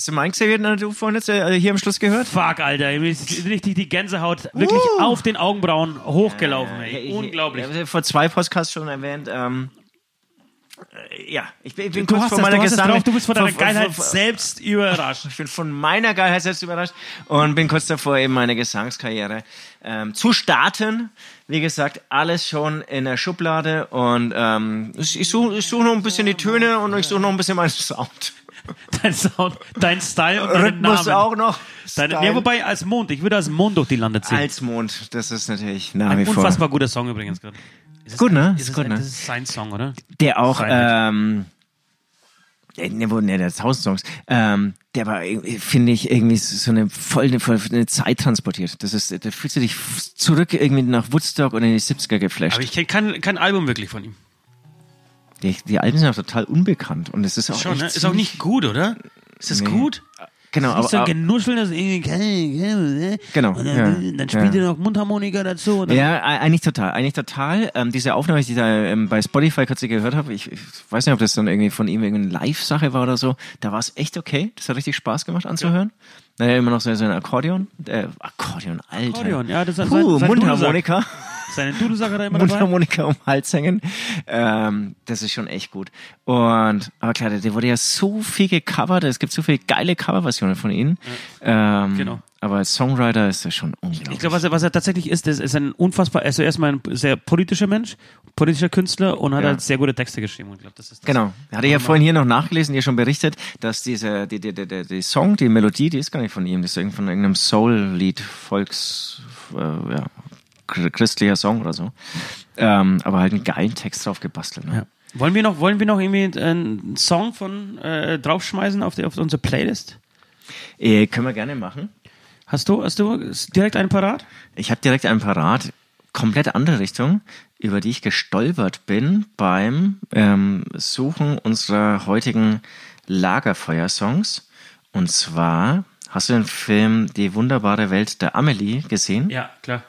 Hast du meinen Xavier du vorhin jetzt äh, hier am Schluss gehört? Fuck, Alter. Mir ist richtig die Gänsehaut wirklich Uh. auf den Augenbrauen hochgelaufen, ey. Ich- Unglaublich. Ich, ich, vor zwei Podcasts schon erwähnt. Ähm, äh, ja, ich bin, ich bin kurz vor meiner es Gesang. drauf, du bist von deiner Geilheit selbst überrascht. Ich bin von meiner Geilheit selbst überrascht und bin kurz davor, eben meine Gesangskarriere ähm, zu starten. Wie gesagt, alles schon in der Schublade und ähm, ich, ich suche ich such noch ein bisschen die Töne und ich suche noch ein bisschen meinen Sound. Dein Sound, dein Style und deinen Rhythmus Namen. auch noch. Deine, ja, wobei als Mond. Ich würde als Mond durch die Lande ziehen. Als Mond, das ist natürlich nach Ein wie vor. unfassbar guter Song übrigens gerade. Gut, ne? Ist Ist gut, ein- ne? Das ist sein Song, oder? Der auch, ähm, äh, ne, wo, ne, der Tausend Songs, ähm, der war, finde ich, irgendwie so eine voll eine, voll eine Zeit transportiert. Das ist, da fühlst du dich zurück irgendwie nach Woodstock und in die 70er geflasht. Aber ich kenne kein, kein Album wirklich von ihm. Die, die Alben sind auch total unbekannt und es ist auch Schon, ne? Ist auch nicht gut, oder? Ist das Nee. gut? genau, Nicht so ein aber, Genuscheln, das irgendwie. Genau, Und dann, ja, dann spielt ja. ihr noch Mundharmonika dazu. Ja, eigentlich total, eigentlich total. Ähm, diese Aufnahme, die ich da ähm, bei Spotify kürzlich gehört habe, ich, ich weiß nicht, ob das dann irgendwie von ihm irgendeine Live-Sache war oder so. Da war es echt okay. Das hat richtig Spaß gemacht anzuhören. Naja, immer noch so, so ein Akkordeon. Äh, Akkordeon, Alter. Akkordeon, ja, das ist Puh, sein- sein Mundharmonika. Seine Dudelsack hat er immer dabei. Mundharmonika um den Hals hängen. Ähm, das ist schon echt gut. Und, aber klar, der, der wurde ja so viel gecovert. Es gibt so viele geile Coverversionen von ihm. Ähm, Genau. Aber als Songwriter ist er schon unglaublich. Ich glaube, was er, was er tatsächlich ist, das ist ein unfassbar, also erstmal ein sehr politischer Mensch, politischer Künstler und hat Ja. halt sehr gute Texte geschrieben. Ich glaube, das ist das. Genau. Hatte ich ja vorhin hier noch nachgelesen, dir schon berichtet, dass diese, die, die, die, die, die Song, die Melodie, die ist gar nicht von ihm, das ist von irgendeinem Soul-Lied, Volks, äh, ja, christlicher Song oder so. Ähm, aber halt einen geilen Text drauf gebastelt. Ne? Ja. Wollen wir noch, wollen wir noch irgendwie einen Song von äh, draufschmeißen auf, die, auf unsere Playlist? Äh, können wir gerne machen. Hast du, hast du direkt einen parat? Ich habe direkt einen Parat, komplett andere Richtung, über die ich gestolpert bin beim ähm, Suchen unserer heutigen Lagerfeuer-Songs. Und zwar, hast du den Film Die wunderbare Welt der Amelie gesehen? Ja, klar.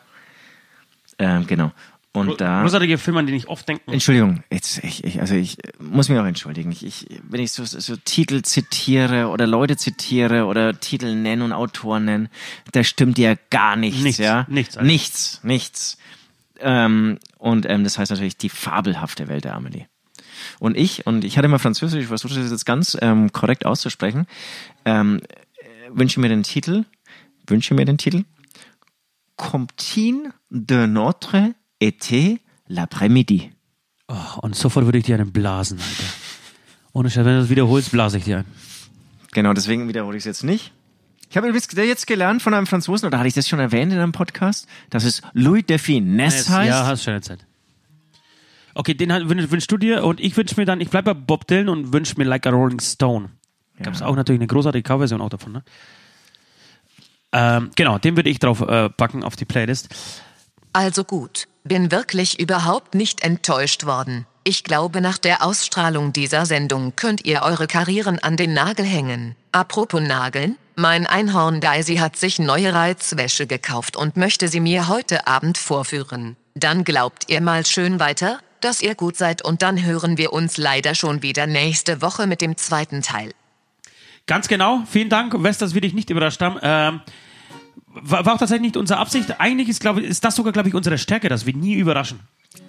Ähm, genau. Und da. Großartige Filme, an den ich oft denke. Entschuldigung, jetzt, ich, ich, also ich muss mich auch entschuldigen. Ich, ich, wenn ich so, so Titel zitiere oder Leute zitiere oder Titel nenne und Autoren nenne, da stimmt ja gar nichts, Nichts, ja? nichts, Alter. nichts, nichts. Ähm, und ähm, das heißt natürlich die fabelhafte Welt der Amelie. Und ich, und ich hatte mal Französisch, ich versuche das jetzt ganz ähm, korrekt auszusprechen, ähm, äh, wünsche mir den Titel, wünsche mir den Titel, Comptine de notre été l'après-midi. Oh, und sofort würde ich dir einen blasen, Alter. Ohne Scheiß, wenn du das wiederholst, blase ich dir einen. Genau, deswegen wiederhole ich es jetzt nicht. Ich habe jetzt gelernt von einem Franzosen, oder hatte ich das schon erwähnt in einem Podcast, dass es Louis de Finesse heißt. Ja, hast schon eine Zeit. Okay, den wünschst du dir und ich wünsche mir dann, ich bleibe bei Bob Dylan und wünsche mir Like a Rolling Stone. Gab es auch natürlich eine großartige Coverversion auch davon, ne? Ähm, genau, den würde ich drauf äh, packen auf die Playlist. Also gut, bin wirklich überhaupt nicht enttäuscht worden. Ich glaube, nach der Ausstrahlung dieser Sendung könnt ihr eure Karrieren an den Nagel hängen. Apropos Nageln, mein Einhorn Daisy hat sich neue Reizwäsche gekauft und möchte sie mir heute Abend vorführen. Dann glaubt ihr mal schön weiter, dass ihr gut seid und dann hören wir uns leider schon wieder nächste Woche mit dem zweiten Teil. Ganz genau. Vielen Dank, Wes, dass wir dich nicht überrascht haben. Ähm, war, war auch tatsächlich nicht unsere Absicht. Eigentlich ist, glaube ich, ist das sogar, glaube ich, unsere Stärke, dass wir nie überraschen.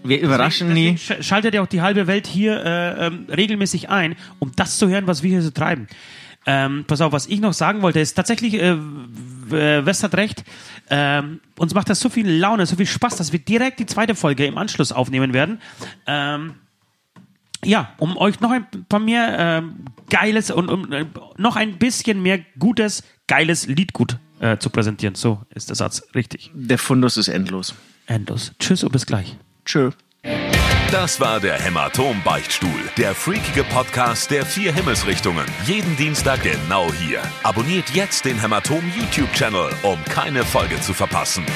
Wir überraschen nie. Deswegen sch- Schaltet ja auch die halbe Welt hier äh, ähm, regelmäßig ein, um das zu hören, was wir hier so treiben. Ähm, pass auf, was ich noch sagen wollte, ist tatsächlich, äh, äh, West hat recht, ähm, uns macht das so viel Laune, so viel Spaß, dass wir direkt die zweite Folge im Anschluss aufnehmen werden. Ähm, ja, um euch noch ein paar mehr ähm, geiles und um, äh, noch ein bisschen mehr gutes, geiles Liedgut äh, zu präsentieren. So ist der Satz richtig. Der Fundus ist endlos. Endlos. Tschüss und bis gleich. Tschö. Das war der Hämatom-Beichtstuhl, der freakige Podcast der vier Himmelsrichtungen. Jeden Dienstag genau hier. Abonniert jetzt den Hämatom-YouTube-Channel, um keine Folge zu verpassen.